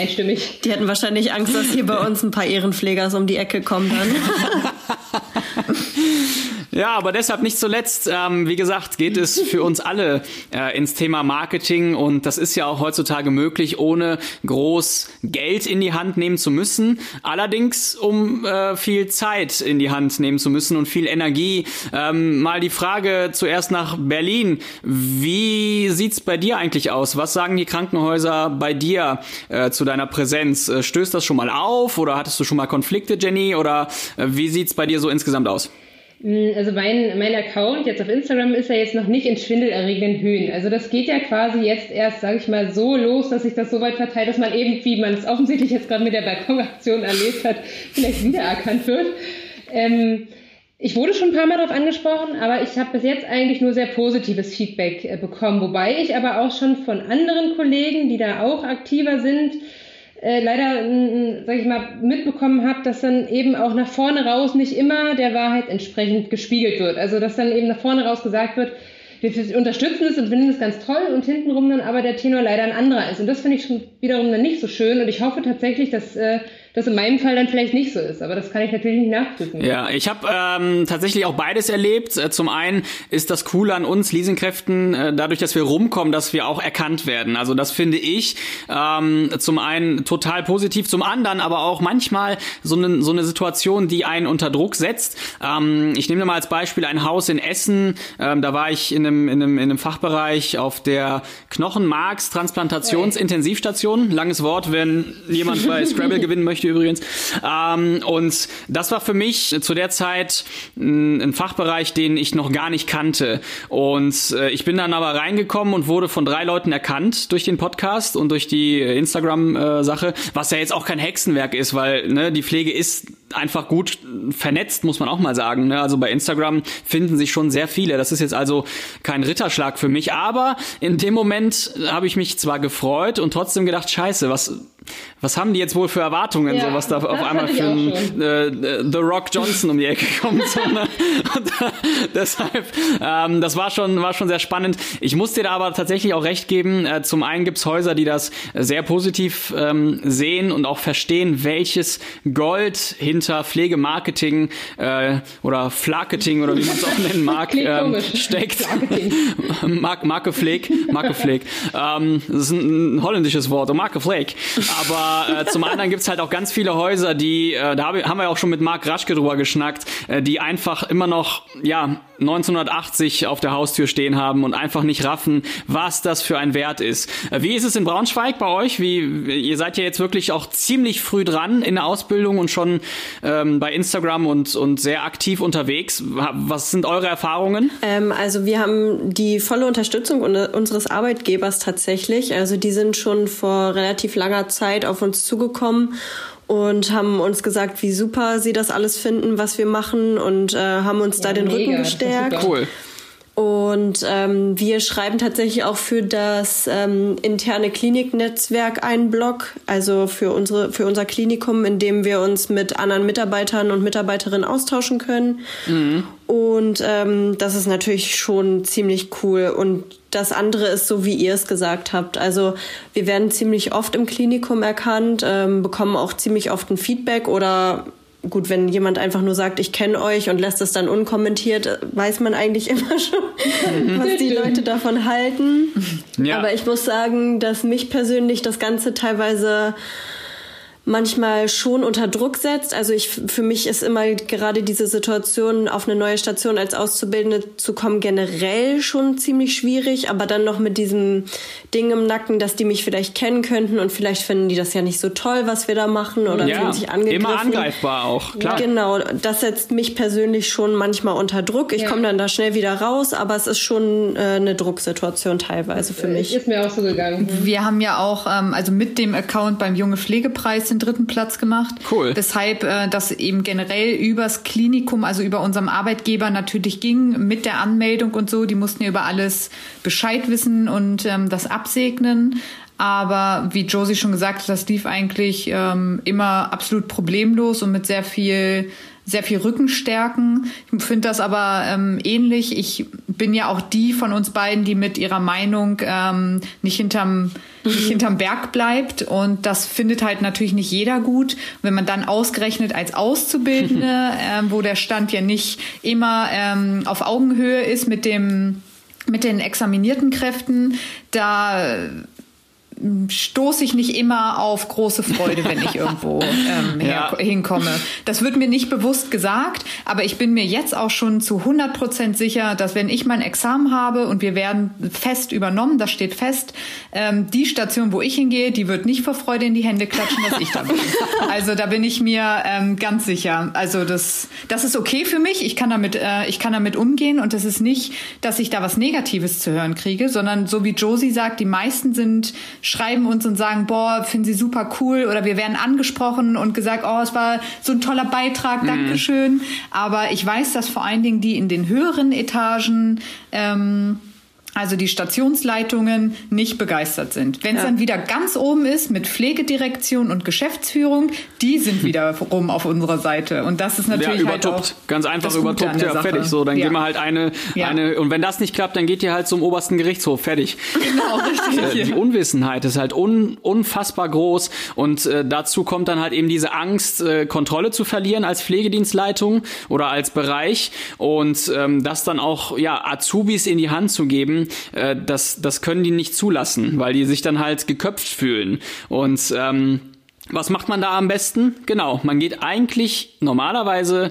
Einstimmig. Die hätten wahrscheinlich Angst, dass hier bei uns ein paar Ehrenpflegers um die Ecke kommen dann. <laughs> Ja, aber deshalb nicht zuletzt, ähm, wie gesagt, geht es für uns alle äh, ins Thema Marketing und das ist ja auch heutzutage möglich, ohne groß Geld in die Hand nehmen zu müssen. Allerdings, um äh, viel Zeit in die Hand nehmen zu müssen und viel Energie. Ähm, mal die Frage zuerst nach Berlin. Wie sieht's bei dir eigentlich aus? Was sagen die Krankenhäuser bei dir äh, zu deiner Präsenz? Äh, stößt das schon mal auf oder hattest du schon mal Konflikte, Jenny? Oder äh, wie sieht's bei dir so insgesamt aus? Mm, also mein, mein Account jetzt auf Instagram ist ja jetzt noch nicht in schwindelerregenden Höhen. Also das geht ja quasi jetzt erst, sage ich mal, so los, dass sich das so weit verteilt, dass man eben, wie man es offensichtlich jetzt gerade mit der Balkonaktion erlebt hat, vielleicht wiedererkannt wird. Ähm, ich wurde schon ein paar Mal darauf angesprochen, aber ich habe bis jetzt eigentlich nur sehr positives Feedback äh, bekommen. Wobei ich aber auch schon von anderen Kollegen, die da auch aktiver sind, äh, leider, äh, sag ich mal, mitbekommen habe, dass dann eben auch nach vorne raus nicht immer der Wahrheit entsprechend gespiegelt wird. Also dass dann eben nach vorne raus gesagt wird, wir unterstützen es und finden es ganz toll und hintenrum dann aber der Tenor leider ein anderer ist. Und das finde ich schon wiederum dann nicht so schön. Und ich hoffe tatsächlich, dass äh, das in meinem Fall dann vielleicht nicht so ist. Aber das kann ich natürlich nicht nachprüfen. Ja, ich habe ähm, tatsächlich auch beides erlebt. Äh, zum einen ist das Coole an uns Leasingkräften, äh, dadurch, dass wir rumkommen, dass wir auch erkannt werden. Also das finde ich ähm, zum einen total positiv, zum anderen aber auch manchmal so eine so eine Situation, die einen unter Druck setzt. Ähm, ich nehme mal als Beispiel ein Haus in Essen. Ähm, da war ich in einem, in, einem, in einem Fachbereich auf der Knochenmarkstransplantationsintensivstation. Langes Wort, wenn jemand bei Scrabble gewinnen möchte übrigens. Ähm, und das war für mich zu der Zeit ein, ein Fachbereich, den ich noch gar nicht kannte. Und äh, ich bin dann aber reingekommen und wurde von drei Leuten erkannt durch den Podcast und durch die Instagram-Sache, was ja jetzt auch kein Hexenwerk ist, weil ne, die Pflege ist einfach gut vernetzt, muss man auch mal sagen. Ne? Also bei Instagram finden sich schon sehr viele. Das ist jetzt also kein Ritterschlag für mich. Aber in dem Moment habe ich mich zwar gefreut und trotzdem gedacht, scheiße, was was haben die jetzt wohl für Erwartungen, ja, so was da auf <laughs> einmal für ein, äh, The Rock Johnson um die Ecke kommt. So, ne? <laughs> und, äh, deshalb, ähm, das war schon, war schon sehr spannend. Ich muss dir da aber tatsächlich auch recht geben. Äh, zum einen gibt's Häuser, die das sehr positiv ähm, sehen und auch verstehen, welches Gold hinter Pflegemarketing äh, oder Flaketing oder wie man es auch nennen mag, <laughs> ähm, steckt. Mark, Marke Pfleg, Marke Pfleg. Ähm, das ist ein, ein holländisches Wort, Marke Pfleg. Aber äh, zum anderen gibt's halt auch ganz viele Häuser, die, äh, da haben wir auch schon mit Marc Raschke drüber geschnackt, äh, die einfach immer noch, ja, 1980 auf der Haustür stehen haben und einfach nicht raffen, was das für ein Wert ist. Äh, wie ist es in Braunschweig bei euch? Wie, ihr seid ja jetzt wirklich auch ziemlich früh dran in der Ausbildung und schon ähm, bei Instagram und, und sehr aktiv unterwegs. Was sind eure Erfahrungen? Ähm, also wir haben die volle Unterstützung unseres Arbeitgebers tatsächlich. Also die sind schon vor relativ langer Zeit auf uns zugekommen und haben uns gesagt, wie super sie das alles finden, was wir machen und äh, haben uns ja, da den mega, Rücken gestärkt. Cool. Und ähm, wir schreiben tatsächlich auch für das ähm, interne Kliniknetzwerk einen Blog, also für unsere für unser Klinikum, in dem wir uns mit anderen Mitarbeitern und Mitarbeiterinnen austauschen können. Mhm. Und ähm, das ist natürlich schon ziemlich cool. Und das andere ist so, wie ihr es gesagt habt. Also wir werden ziemlich oft im Klinikum erkannt, ähm, bekommen auch ziemlich oft ein Feedback oder gut, wenn jemand einfach nur sagt, ich kenne euch und lässt es dann unkommentiert, weiß man eigentlich <laughs> immer schon, was die Leute davon halten. Ja. Aber ich muss sagen, dass mich persönlich das Ganze teilweise manchmal schon unter Druck setzt. Also ich, für mich ist immer gerade diese Situation, auf eine neue Station als Auszubildende zu kommen, generell schon ziemlich schwierig. Aber dann noch mit diesem Ding im Nacken, dass die mich vielleicht kennen könnten und vielleicht finden die das ja nicht so toll, was wir da machen oder ja, fühlen sich angegriffen. Immer angreifbar auch, klar. Genau, das setzt mich persönlich schon manchmal unter Druck. Ich ja. komme dann da schnell wieder raus, aber es ist schon äh, eine Drucksituation teilweise für mich. Ist mir auch so gegangen. Wir haben ja auch, ähm, also mit dem Account beim Junge Pflegepreis den dritten Platz gemacht. Cool. Weshalb äh, das eben generell übers Klinikum, also über unserem Arbeitgeber natürlich ging, mit der Anmeldung und so. Die mussten ja über alles Bescheid wissen und ähm, das absegnen. Aber wie Josie schon gesagt hat, das lief eigentlich ähm, immer absolut problemlos und mit sehr viel sehr viel Rückenstärken. Ich finde das aber ähm, ähnlich. Ich bin ja auch die von uns beiden, die mit ihrer Meinung ähm, nicht hinterm nicht hinterm Berg bleibt und das findet halt natürlich nicht jeder gut. wenn man dann ausgerechnet als Auszubildende, <laughs> ähm, wo der Stand ja nicht immer ähm, auf Augenhöhe ist mit dem mit den examinierten Kräften, da stoße ich nicht immer auf große Freude, wenn ich irgendwo <laughs> ähm, ja. hinkomme. Das wird mir nicht bewusst gesagt, aber ich bin mir jetzt auch schon zu 100 Prozent sicher, dass wenn ich mein Examen habe und wir werden fest übernommen, das steht fest, ähm, die Station, wo ich hingehe, die wird nicht vor Freude in die Hände klatschen, dass ich da bin. <laughs> Also da bin ich mir ähm, ganz sicher. Also das, das ist okay für mich. Ich kann damit, äh, ich kann damit umgehen und das ist nicht, dass ich da was Negatives zu hören kriege, sondern so wie Josie sagt, die meisten sind schreiben uns und sagen, boah, finden sie super cool oder wir werden angesprochen und gesagt, oh, es war so ein toller Beitrag, mhm. Dankeschön. Aber ich weiß, dass vor allen Dingen die in den höheren Etagen ähm, also die Stationsleitungen nicht begeistert sind. Wenn es ja. dann wieder ganz oben ist mit Pflegedirektion und Geschäftsführung, die sind wieder <laughs> rum auf unserer Seite. Und das ist natürlich ja, halt übertuppt. Halt ganz einfach übertuppt, ja, fertig. So, dann ja. gehen wir halt eine, ja. eine, und wenn das nicht klappt, dann geht ihr halt zum obersten Gerichtshof, fertig. Genau, <laughs> richtig. Äh, die Unwissenheit ist halt un, unfassbar groß und äh, dazu kommt dann halt eben diese Angst, äh, Kontrolle zu verlieren als Pflegedienstleitung oder als Bereich und ähm, das dann auch, ja, Azubis in die Hand zu geben, äh, das, das können die nicht zulassen, weil die sich dann halt geköpft fühlen. Und ähm, was macht man da am besten? Genau, man geht eigentlich normalerweise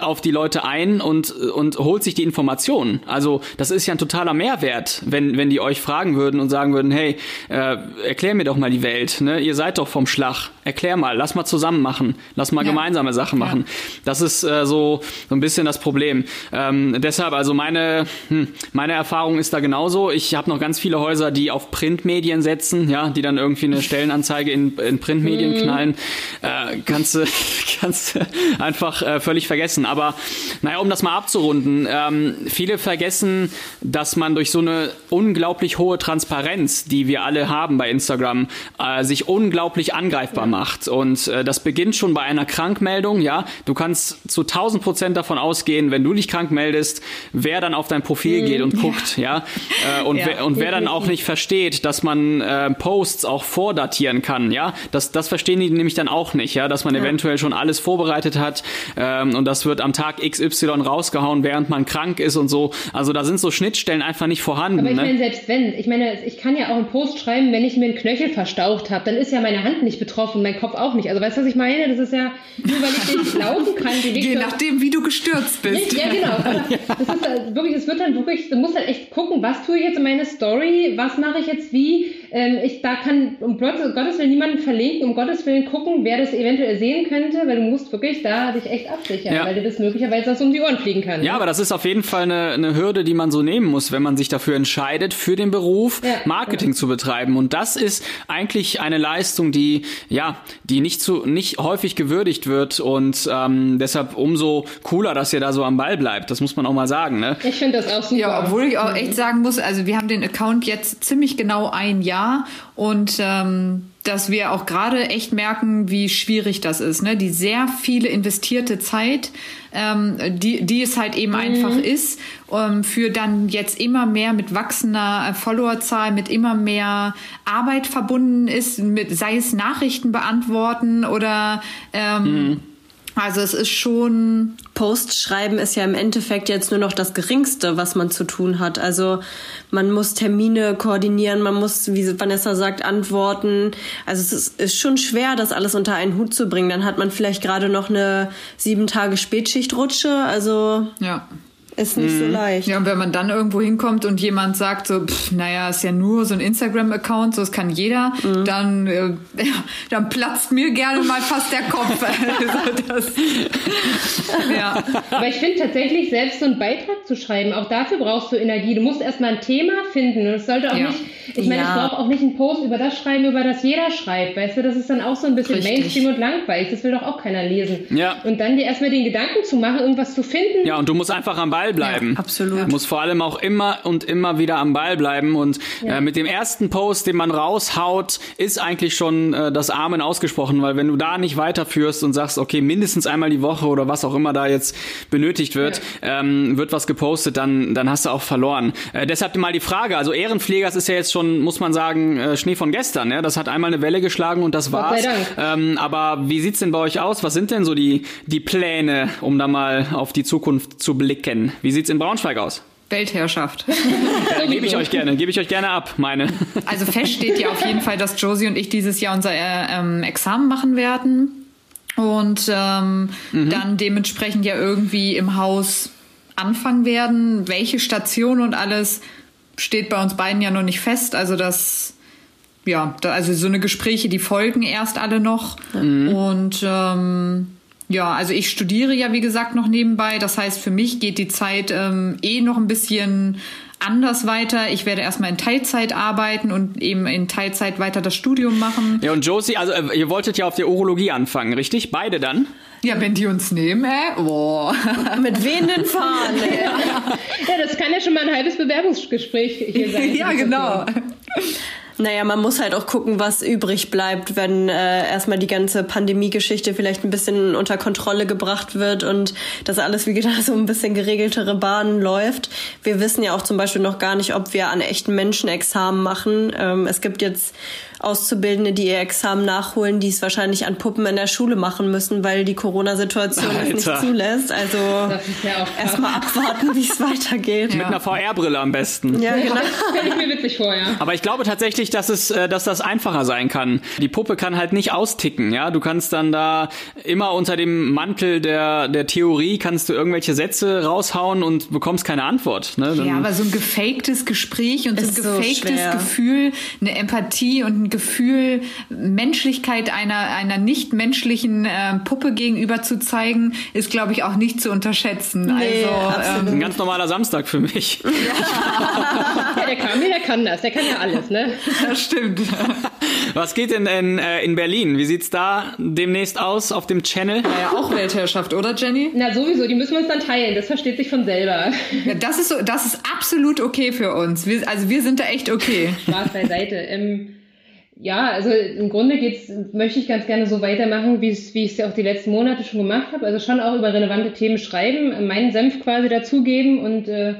auf die Leute ein und, und holt sich die Informationen. Also das ist ja ein totaler Mehrwert, wenn, wenn die euch fragen würden und sagen würden, hey, äh, erklär mir doch mal die Welt, ne? ihr seid doch vom Schlag, erklär mal, lass mal zusammen machen, lass mal ja. gemeinsame Sachen machen. Ja. Das ist äh, so, so ein bisschen das Problem. Ähm, deshalb, also meine, hm, meine Erfahrung ist da genauso. Ich habe noch ganz viele Häuser, die auf Printmedien setzen, ja, die dann irgendwie eine <laughs> Stellenanzeige in, in Printmedien Medien mhm. knallen, äh, kannst du <laughs> kannst einfach äh, völlig vergessen. Aber naja, um das mal abzurunden, ähm, viele vergessen, dass man durch so eine unglaublich hohe Transparenz, die wir alle haben bei Instagram, äh, sich unglaublich angreifbar ja. macht. Und äh, das beginnt schon bei einer Krankmeldung. Ja, du kannst zu 1000 Prozent davon ausgehen, wenn du dich krank meldest, wer dann auf dein Profil mhm. geht und guckt. Ja, ja? Äh, und, ja, wer, und wer dann auch nicht versteht, dass man äh, Posts auch vordatieren kann. Ja, das das verstehen die nämlich dann auch nicht, ja, dass man ja. eventuell schon alles vorbereitet hat ähm, und das wird am Tag XY rausgehauen, während man krank ist und so. Also da sind so Schnittstellen einfach nicht vorhanden. Aber ich ne? meine, selbst wenn, ich meine, ich kann ja auch einen Post schreiben, wenn ich mir einen Knöchel verstaucht habe, dann ist ja meine Hand nicht betroffen, mein Kopf auch nicht. Also weißt du, was ich meine? Das ist ja nur, weil ich nicht laufen kann. Je nachdem, wie du gestürzt bist. Ja, genau. <laughs> Das ist halt wirklich, es wird dann wirklich, du musst halt echt gucken, was tue ich jetzt in meine Story, was mache ich jetzt wie. Ähm, ich, da kann um Gottes Willen niemanden verlinken, um Gottes Willen gucken, wer das eventuell sehen könnte, weil du musst wirklich da dich echt absichern, ja. weil dir das möglicherweise was um die Ohren fliegen kann. Ja, ne? aber das ist auf jeden Fall eine, eine Hürde, die man so nehmen muss, wenn man sich dafür entscheidet, für den Beruf ja. Marketing ja. zu betreiben. Und das ist eigentlich eine Leistung, die ja, die nicht zu nicht häufig gewürdigt wird und ähm, deshalb umso cooler, dass ihr da so am Ball bleibt. Das muss man auch mal sagen. Ne? Ich finde das auch super. Ja, obwohl ich auch echt sagen muss, also wir haben den Account jetzt ziemlich genau ein Jahr und ähm, dass wir auch gerade echt merken, wie schwierig das ist. Ne? Die sehr viele investierte Zeit, ähm, die, die es halt eben mhm. einfach ist, ähm, für dann jetzt immer mehr mit wachsender Followerzahl, mit immer mehr Arbeit verbunden ist, mit, sei es Nachrichten beantworten oder ähm, mhm also es ist schon. Post schreiben ist ja im Endeffekt jetzt nur noch das Geringste, was man zu tun hat. Also man muss Termine koordinieren, man muss, wie Vanessa sagt, antworten. Also es ist, ist schon schwer, das alles unter einen Hut zu bringen. Dann hat man vielleicht gerade noch eine sieben Tage Spätschichtrutsche. Also ja ist nicht mhm. so leicht. Ja, und wenn man dann irgendwo hinkommt und jemand sagt so, pff, naja, ist ja nur so ein Instagram-Account, so das kann jeder, mhm. dann, äh, <laughs> dann platzt mir gerne mal fast der Kopf. <laughs> also das, <laughs> ja. Aber ich finde tatsächlich, selbst so einen Beitrag zu schreiben, auch dafür brauchst du Energie. Du musst erstmal ein Thema finden und es sollte auch ja. nicht, ich meine, ja. ich brauche auch nicht einen Post über das schreiben, über das jeder schreibt, weißt du, das ist dann auch so ein bisschen Richtig. Mainstream und langweilig, das will doch auch keiner lesen. Ja. Und dann dir erstmal den Gedanken zu machen, irgendwas zu finden. Ja, und du musst einfach am Ball bleiben. Ja, absolut. Muss vor allem auch immer und immer wieder am Ball bleiben. Und ja. äh, mit dem ersten Post, den man raushaut, ist eigentlich schon äh, das Amen ausgesprochen, weil wenn du da nicht weiterführst und sagst, okay, mindestens einmal die Woche oder was auch immer da jetzt benötigt wird, ja. ähm, wird was gepostet, dann, dann hast du auch verloren. Äh, deshalb mal die Frage, also Ehrenpflegers ist ja jetzt schon, muss man sagen, äh, Schnee von gestern. Ja? Das hat einmal eine Welle geschlagen und das war's. Ähm, aber wie sieht's denn bei euch aus? Was sind denn so die, die Pläne, um da mal auf die Zukunft zu blicken? Wie sieht's in Braunschweig aus? Weltherrschaft. <laughs> ja, gebe ich euch gerne, gebe ich euch gerne ab, meine. Also fest steht ja auf jeden Fall, dass Josie und ich dieses Jahr unser äh, ähm, Examen machen werden und ähm, mhm. dann dementsprechend ja irgendwie im Haus anfangen werden. Welche Station und alles steht bei uns beiden ja noch nicht fest. Also das, ja, da, also so eine Gespräche, die folgen erst alle noch mhm. und ähm, ja, also ich studiere ja, wie gesagt, noch nebenbei. Das heißt, für mich geht die Zeit ähm, eh noch ein bisschen anders weiter. Ich werde erstmal in Teilzeit arbeiten und eben in Teilzeit weiter das Studium machen. Ja, und Josie, also äh, ihr wolltet ja auf der Urologie anfangen, richtig? Beide dann? Ja, wenn die uns nehmen, hä? Boah. <laughs> Mit wehenden Fahnen. Ja, das kann ja schon mal ein halbes Bewerbungsgespräch hier sein. ja, genau. Naja, man muss halt auch gucken, was übrig bleibt, wenn äh, erstmal die ganze Pandemie-Geschichte vielleicht ein bisschen unter Kontrolle gebracht wird und das alles wieder so ein bisschen geregeltere Bahnen läuft. Wir wissen ja auch zum Beispiel noch gar nicht, ob wir an echten Menschen Examen machen. Ähm, es gibt jetzt Auszubildende, die ihr Examen nachholen, die es wahrscheinlich an Puppen in der Schule machen müssen, weil die Corona-Situation es nicht zulässt. Also ja erstmal abwarten, wie es <laughs> weitergeht. Mit einer VR-Brille am besten. Ja, genau. Stelle ich mir witzig vor, ja. Aber ich glaube tatsächlich, dass es, äh, dass das einfacher sein kann. Die Puppe kann halt nicht austicken, ja. Du kannst dann da immer unter dem Mantel der, der Theorie kannst du irgendwelche Sätze raushauen und bekommst keine Antwort. Ne? Dann Ja, aber so ein gefaktes Gespräch und so ein so gefaktes schwer. Gefühl, eine Empathie und ein Gefühl, Menschlichkeit einer, einer nicht menschlichen äh, Puppe gegenüber zu zeigen, ist, glaube ich, auch nicht zu unterschätzen. Nee, also, absolut. ein ganz normaler Samstag für mich. <laughs> Ja, der Kamil, der kann das. Der kann ja alles, ne? das stimmt. Was geht denn in, äh, in Berlin? Wie sieht's da demnächst aus auf dem Channel? War ja auch Weltherrschaft, oder Jenny? Na, sowieso, die müssen wir uns dann teilen. Das versteht sich von selber. Ja, das ist so, das ist absolut okay für uns. Wir, also wir sind da echt okay. Spaß beiseite. Ähm, ja, also im Grunde geht's, möchte ich ganz gerne so weitermachen, wie ich es ja auch die letzten Monate schon gemacht habe. Also schon auch über relevante Themen schreiben, meinen Senf quasi dazugeben und äh,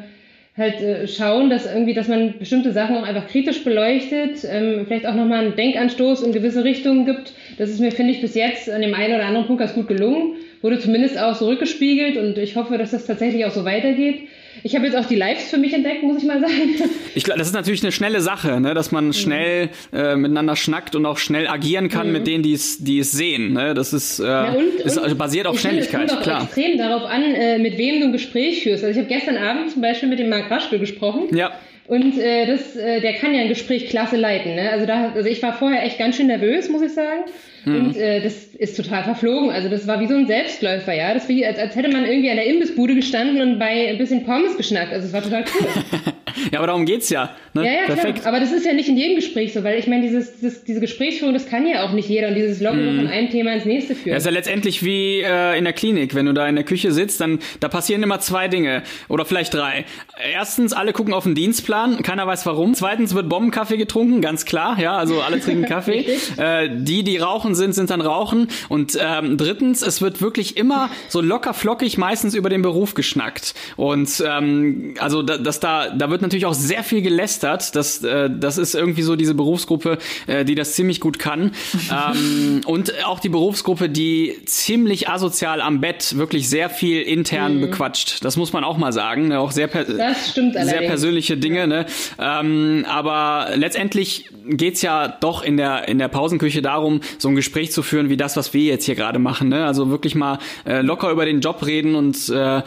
halt äh, schauen, dass irgendwie, dass man bestimmte Sachen auch einfach kritisch beleuchtet, ähm, vielleicht auch nochmal einen Denkanstoß in gewisse Richtungen gibt. Das ist mir, finde ich, bis jetzt an dem einen oder anderen Punkt ganz gut gelungen. Wurde zumindest auch so rückgespiegelt und ich hoffe, dass das tatsächlich auch so weitergeht. Ich habe jetzt auch die Lives für mich entdeckt, muss ich mal sagen. <laughs> Ich glaube, das ist natürlich eine schnelle Sache, ne? dass man schnell äh, miteinander schnackt und auch schnell agieren kann mit denen, die es, die es sehen. Ne? Das ist, äh, Ja, und, ist und also basiert auf Schnelligkeit, Es klar. extrem darauf an, äh, mit wem du ein Gespräch führst. Also ich habe gestern Abend zum Beispiel mit dem Marc Raschke gesprochen. Ja. Und äh, das, äh, der kann ja ein Gespräch klasse leiten. Ne? Also, da, also ich war vorher echt ganz schön nervös, muss ich sagen. Und äh, das ist total verflogen. Also das war wie so ein Selbstläufer, ja. Das war wie, als, als hätte man irgendwie an der Imbissbude gestanden und bei ein bisschen Pommes geschnackt. Also es war total cool. <laughs> Ja, aber darum geht's ja. Ne? Ja, ja, Perfekt. klar. Aber das ist ja nicht in jedem Gespräch so, weil ich meine, dieses, dieses, diese Gesprächsführung, das kann ja auch nicht jeder und dieses Locken von einem Thema ins nächste führen. Ja, ist ja letztendlich wie äh, in der Klinik. Wenn du da in der Küche sitzt, dann da passieren immer zwei Dinge oder vielleicht drei. Erstens, alle gucken auf den Dienstplan, keiner weiß warum. Zweitens wird Bombenkaffee getrunken, ganz klar. Ja, also alle <laughs> trinken Kaffee. äh, die, die rauchen sind, sind dann rauchen. Und ähm, drittens, es wird wirklich immer so locker flockig meistens über den Beruf geschnackt. Und ähm, also da, das da, da wird natürlich auch sehr viel gelästert. Das, äh, das ist irgendwie so diese Berufsgruppe, äh, die das ziemlich gut kann. <laughs> ähm, und auch die Berufsgruppe, die ziemlich asozial am Bett wirklich sehr viel intern bequatscht. Das muss man auch mal sagen. Ne? Auch sehr, per sehr persönliche Dinge. Ne? Ähm, aber letztendlich geht's ja doch in der, in der Pausenküche darum, so ein Gespräch zu führen wie das, was wir jetzt hier gerade machen. Ne? Also wirklich mal äh, locker über den Job reden und äh,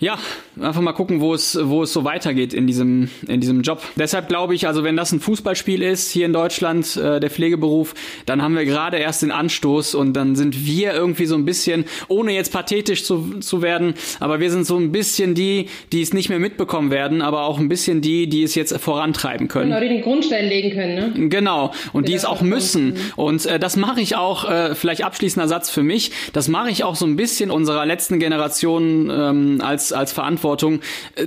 ja, einfach mal gucken, wo es, wo es so weitergeht in diesem, in diesem Job. Deshalb glaube ich, also wenn das ein Fußballspiel ist hier in Deutschland, äh, der Pflegeberuf, dann haben wir gerade erst den Anstoß und dann sind wir irgendwie so ein bisschen, ohne jetzt pathetisch zu, zu werden, aber wir sind so ein bisschen die, die es nicht mehr mitbekommen werden, aber auch ein bisschen die, die es jetzt vorantreiben können. Genau, die den Grundstein legen können, ne? Genau. Und die Ja, es auch müssen. Und äh, das mache ich auch, äh, vielleicht abschließender Satz für mich, das mache ich auch so ein bisschen unserer letzten Generation ähm, als, als Verantwortung. Äh,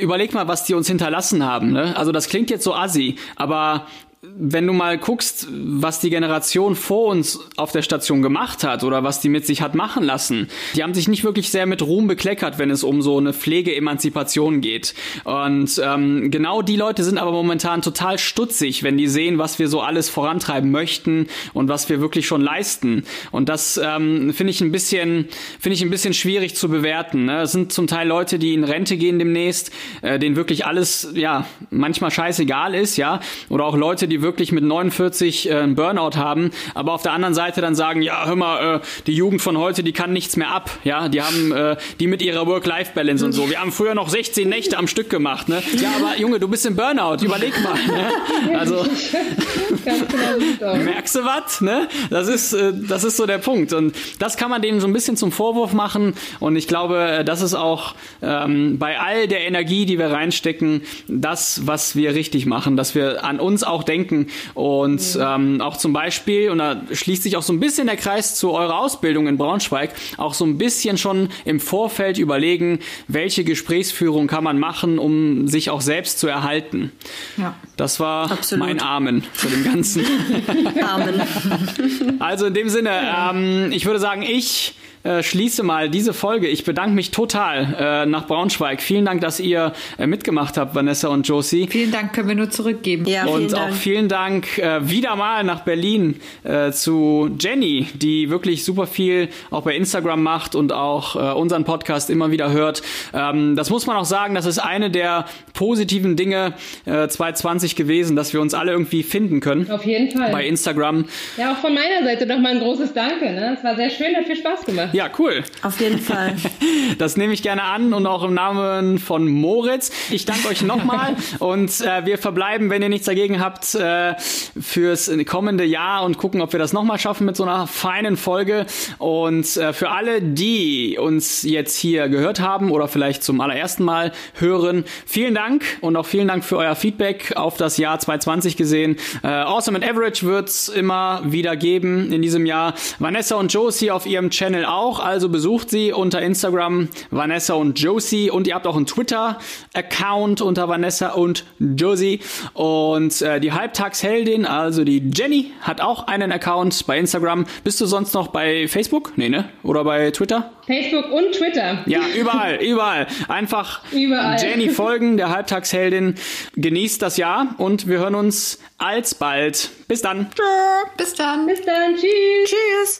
überleg mal, was die uns hinterlassen haben. Ne? Also das klingt jetzt so assi, aber wenn du mal guckst, was die Generation vor uns auf der Station gemacht hat oder was die mit sich hat machen lassen, die haben sich nicht wirklich sehr mit Ruhm bekleckert, wenn es um so eine Pflegeemanzipation geht. Und ähm, genau die Leute sind aber momentan total stutzig, wenn die sehen, was wir so alles vorantreiben möchten und was wir wirklich schon leisten. Und das ähm, finde ich ein bisschen, finde ich ein bisschen schwierig zu bewerten. Ne? Es sind zum Teil Leute, die in Rente gehen demnächst, äh, denen wirklich alles, ja, manchmal scheißegal ist, ja, oder auch Leute, die wirklich mit 49 äh, einen Burnout haben, aber auf der anderen Seite dann sagen, ja, hör mal, äh, die Jugend von heute, die kann nichts mehr ab. Ja, die haben äh, die mit ihrer Work-Life-Balance und so. Wir haben früher noch 16 Nächte am Stück gemacht. Ne? Ja, aber Junge, du bist im Burnout. Überleg mal. Ne? Also <laughs> genau merkst du was? Ne? Das ist äh, das ist so der Punkt und das kann man dem so ein bisschen zum Vorwurf machen und ich glaube, äh, das ist auch ähm, bei all der Energie, die wir reinstecken, das, was wir richtig machen, dass wir an uns auch denken und mhm. ähm, auch zum Beispiel und da schließt sich auch so ein bisschen der Kreis zu eurer Ausbildung in Braunschweig, auch so ein bisschen schon im Vorfeld überlegen, welche Gesprächsführung kann man machen, um sich auch selbst zu erhalten. Ja. Das war Absolut. mein Amen zu dem Ganzen. <laughs> Amen. Also in dem Sinne, ähm, ich würde sagen, ich äh, schließe mal diese Folge. Ich bedanke mich total äh, nach Braunschweig. Vielen Dank, dass ihr äh, mitgemacht habt, Vanessa und Josie. Vielen Dank, können wir nur zurückgeben. Ja, und auch vielen Dank äh, wieder mal nach Berlin äh, zu Jenny, die wirklich super viel auch bei Instagram macht und auch äh, unseren Podcast immer wieder hört. Ähm, das muss man auch sagen, das ist eine der positiven Dinge äh, 2020 gewesen, dass wir uns alle irgendwie finden können. Auf jeden Fall. Bei Instagram. Ja, auch von meiner Seite nochmal ein großes Danke. Ne? Es war sehr schön, hat viel Spaß gemacht. Ja, cool. Auf jeden Fall. <laughs> Das nehme ich gerne an und auch im Namen von Moritz. Ich danke euch nochmal <laughs> und äh, wir verbleiben, wenn ihr nichts dagegen habt, äh, fürs kommende Jahr und gucken, ob wir das nochmal schaffen mit so einer feinen Folge. Und äh, für alle, die uns jetzt hier gehört haben oder vielleicht zum allerersten Mal hören, vielen Dank und auch vielen Dank für euer Feedback auf das Jahr 2020 gesehen. Äh, awesome and Average wird's immer wieder geben in diesem Jahr. Vanessa und Josie auf ihrem Channel auch auch, also besucht sie unter Instagram Vanessa und Josie und ihr habt auch einen Twitter-Account unter Vanessa und Josie und äh, die Halbtagsheldin, also die Jenny, hat auch einen Account bei Instagram. Bist du sonst noch bei Facebook? Nee, ne? Oder bei Twitter? Facebook und Twitter. Ja, überall, <laughs> überall. Einfach überall. Jenny folgen, der Halbtagsheldin. Genießt das Jahr und wir hören uns alsbald. Bis dann. Bis dann. Bis dann. Tschüss. Tschüss.